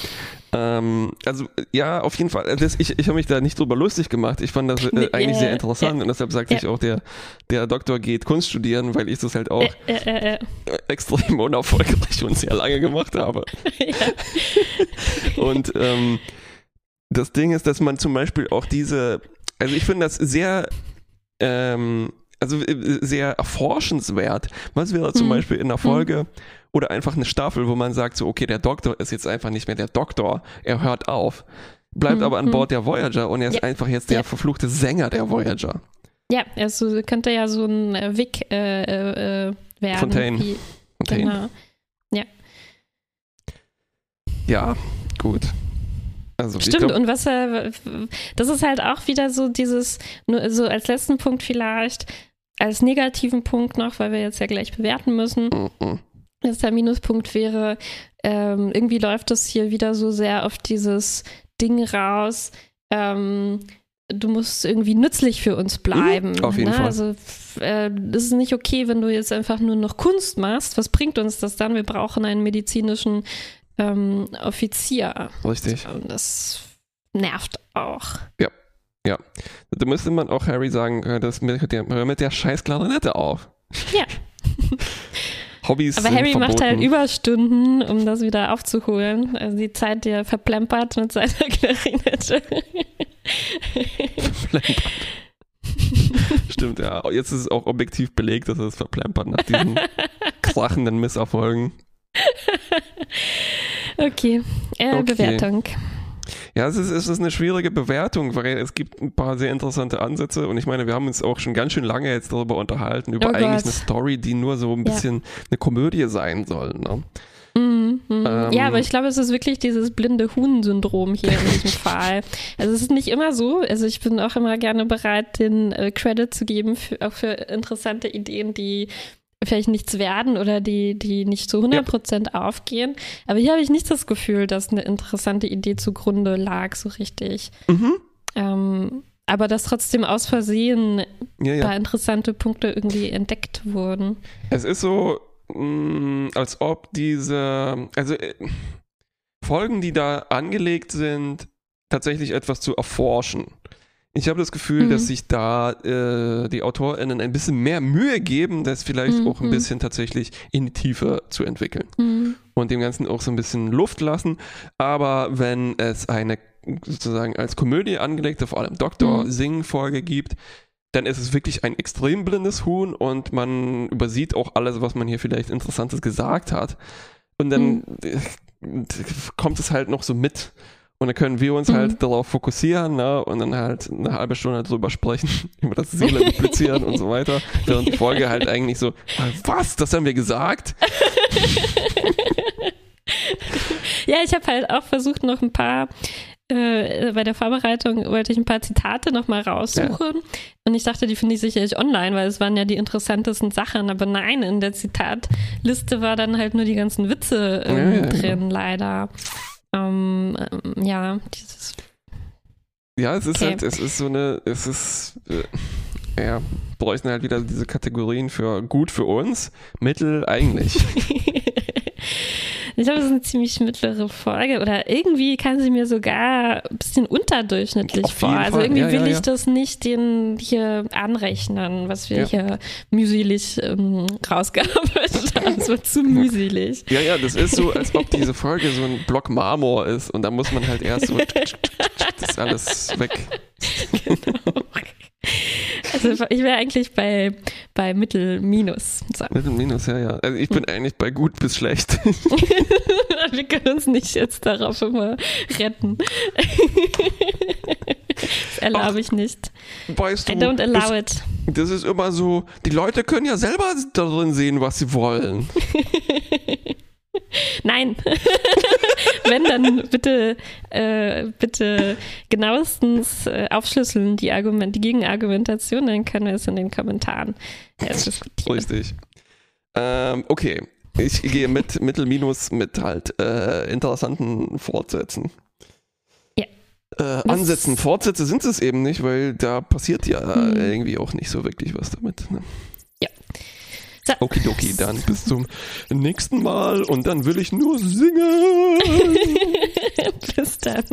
ähm, also ja, auf jeden Fall. Das, ich ich habe mich da nicht drüber lustig gemacht. Ich fand das äh, Nee, eigentlich ja, sehr interessant und deshalb sagte ich auch, der, der Doktor geht Kunst studieren, weil ich das halt auch Äh, äh, äh, extrem unerfolgreich und sehr lange gemacht habe. Und ähm, das Ding ist, dass man zum Beispiel auch diese, also ich finde das sehr, ähm, also äh, sehr erforschenswert. Was wäre zum Mhm. Beispiel in einer Folge oder einfach eine Staffel, wo man sagt so, okay, der Doktor ist jetzt einfach nicht mehr der Doktor, er hört auf, bleibt Mhm. aber an Bord der Voyager und er ist Ja. einfach jetzt der Ja. verfluchte Sänger der Voyager. Ja, also könnte ja so ein äh, Wick äh, äh, äh, werden. Fontaine. Wie, Fontaine. genau. Ja, gut. Also, Stimmt, glaub, und was er, das ist halt auch wieder so dieses, nur so als letzten Punkt vielleicht, als negativen Punkt noch, weil wir jetzt ja gleich bewerten müssen, mm, mm. Der Minuspunkt wäre, ähm, irgendwie läuft es hier wieder so sehr auf dieses Ding raus, ähm, du musst irgendwie nützlich für uns bleiben. Mhm, auf jeden ne? Fall. Also äh, das ist nicht okay, wenn du jetzt einfach nur noch Kunst machst. Was bringt uns das dann? Wir brauchen einen medizinischen ähm, Offizier. richtig. Und das nervt auch. Da müsste man auch Harry sagen, äh, das mit der, hör mit der scheiß Klarinette auf. Ja. Hobbys Aber Harry verboten. macht halt Überstunden, um das wieder aufzuholen. Also die Zeit, die er verplempert mit seiner Klarinette. Stimmt, ja. Jetzt ist es auch objektiv belegt, dass er es verplempert nach diesen krachenden Misserfolgen. okay. Äh, Okay. Bewertung. Ja, es ist, es ist eine schwierige Bewertung, weil es gibt ein paar sehr interessante Ansätze und ich meine, wir haben uns auch schon ganz schön lange jetzt darüber unterhalten, über Oh eigentlich Gott. eine Story, die nur so ein Ja. bisschen eine Komödie sein soll. Ne? Mhm, mhm. Ähm. ja, aber ich glaube, es ist wirklich dieses blinde Huhn-Syndrom hier in diesem Fall. Also es ist nicht immer so. Also ich bin auch immer gerne bereit, den äh, Credit zu geben, für, auch für interessante Ideen, die vielleicht nichts werden oder die, die nicht zu 100% aufgehen. Aber hier habe ich nicht das Gefühl, dass eine interessante Idee zugrunde lag, so richtig. Mhm. Ähm, aber dass trotzdem aus Versehen Ja, ein ja. paar interessante Punkte irgendwie entdeckt wurden. Es ist so, mh, als ob diese, also äh, Folgen, die da angelegt sind, tatsächlich etwas zu erforschen. Ich habe das Gefühl, Mhm. dass sich da äh, die AutorInnen ein bisschen mehr Mühe geben, das vielleicht Mhm, auch ein mhm. bisschen tatsächlich in die Tiefe zu entwickeln Mhm. und dem Ganzen auch so ein bisschen Luft lassen. Aber wenn es eine sozusagen als Komödie angelegte, vor allem Doktor Mhm. Gibt, dann ist es wirklich ein extrem blindes Huhn und man übersieht auch alles, was man hier vielleicht Interessantes gesagt hat. Und dann äh, kommt es halt noch so mit. Und dann können wir uns Mhm. halt darauf fokussieren ne? und dann halt eine halbe Stunde drüber sprechen, über das Seele duplizieren und so weiter. Während die Folge halt eigentlich so, was, das haben wir gesagt? Ja, ich habe halt auch versucht, noch ein paar, äh, bei der Vorbereitung wollte ich ein paar Zitate nochmal raussuchen. Und ich dachte, die finde ich sicherlich online, weil es waren ja die interessantesten Sachen. Aber nein, in der Zitatliste war dann halt nur die ganzen Witze ähm, Ja, ja, genau. drin, leider. Ähm, ähm, ja, dieses. Ja, es ist Okay. halt, es ist so eine, es ist, äh, ja, bräuchten halt wieder diese Kategorien für gut für uns, mittel eigentlich. Ich glaube, es ist eine ziemlich mittlere Folge oder irgendwie kann sie mir sogar ein bisschen unterdurchschnittlich Auf vor. Also irgendwie Ja, will ja, ich das nicht den hier anrechnen, was wir hier mühselig ähm, rausgearbeitet haben. Es war zu mühselig. Ja, ja, das ist so, als ob diese Folge so ein Block Marmor ist und da muss man halt erst so, das ist alles weg. Also ich wäre eigentlich bei, bei Mittel minus. So. Mittel, minus, ja, ja. Also ich bin eigentlich bei gut bis schlecht. wir können uns nicht jetzt darauf immer retten. das erlaube ich nicht. Weißt du, I don't allow das, it. das ist immer so, die Leute können ja selber darin sehen, was sie wollen. Nein. Wenn, dann bitte, äh, bitte genauestens äh, aufschlüsseln die, Argument, die Gegenargumentation, dann können wir es in den Kommentaren äh, diskutieren. Richtig. Ähm, okay. Ich gehe mit Mittel minus mit halt äh, interessanten Fortsätzen. Ja. Äh, Ansätzen. Fortsätze sind es eben nicht, weil da passiert ja Hm. irgendwie auch nicht so wirklich was damit. Ne? Okidoki, dann bis zum nächsten Mal und dann will ich nur singen. bis dann.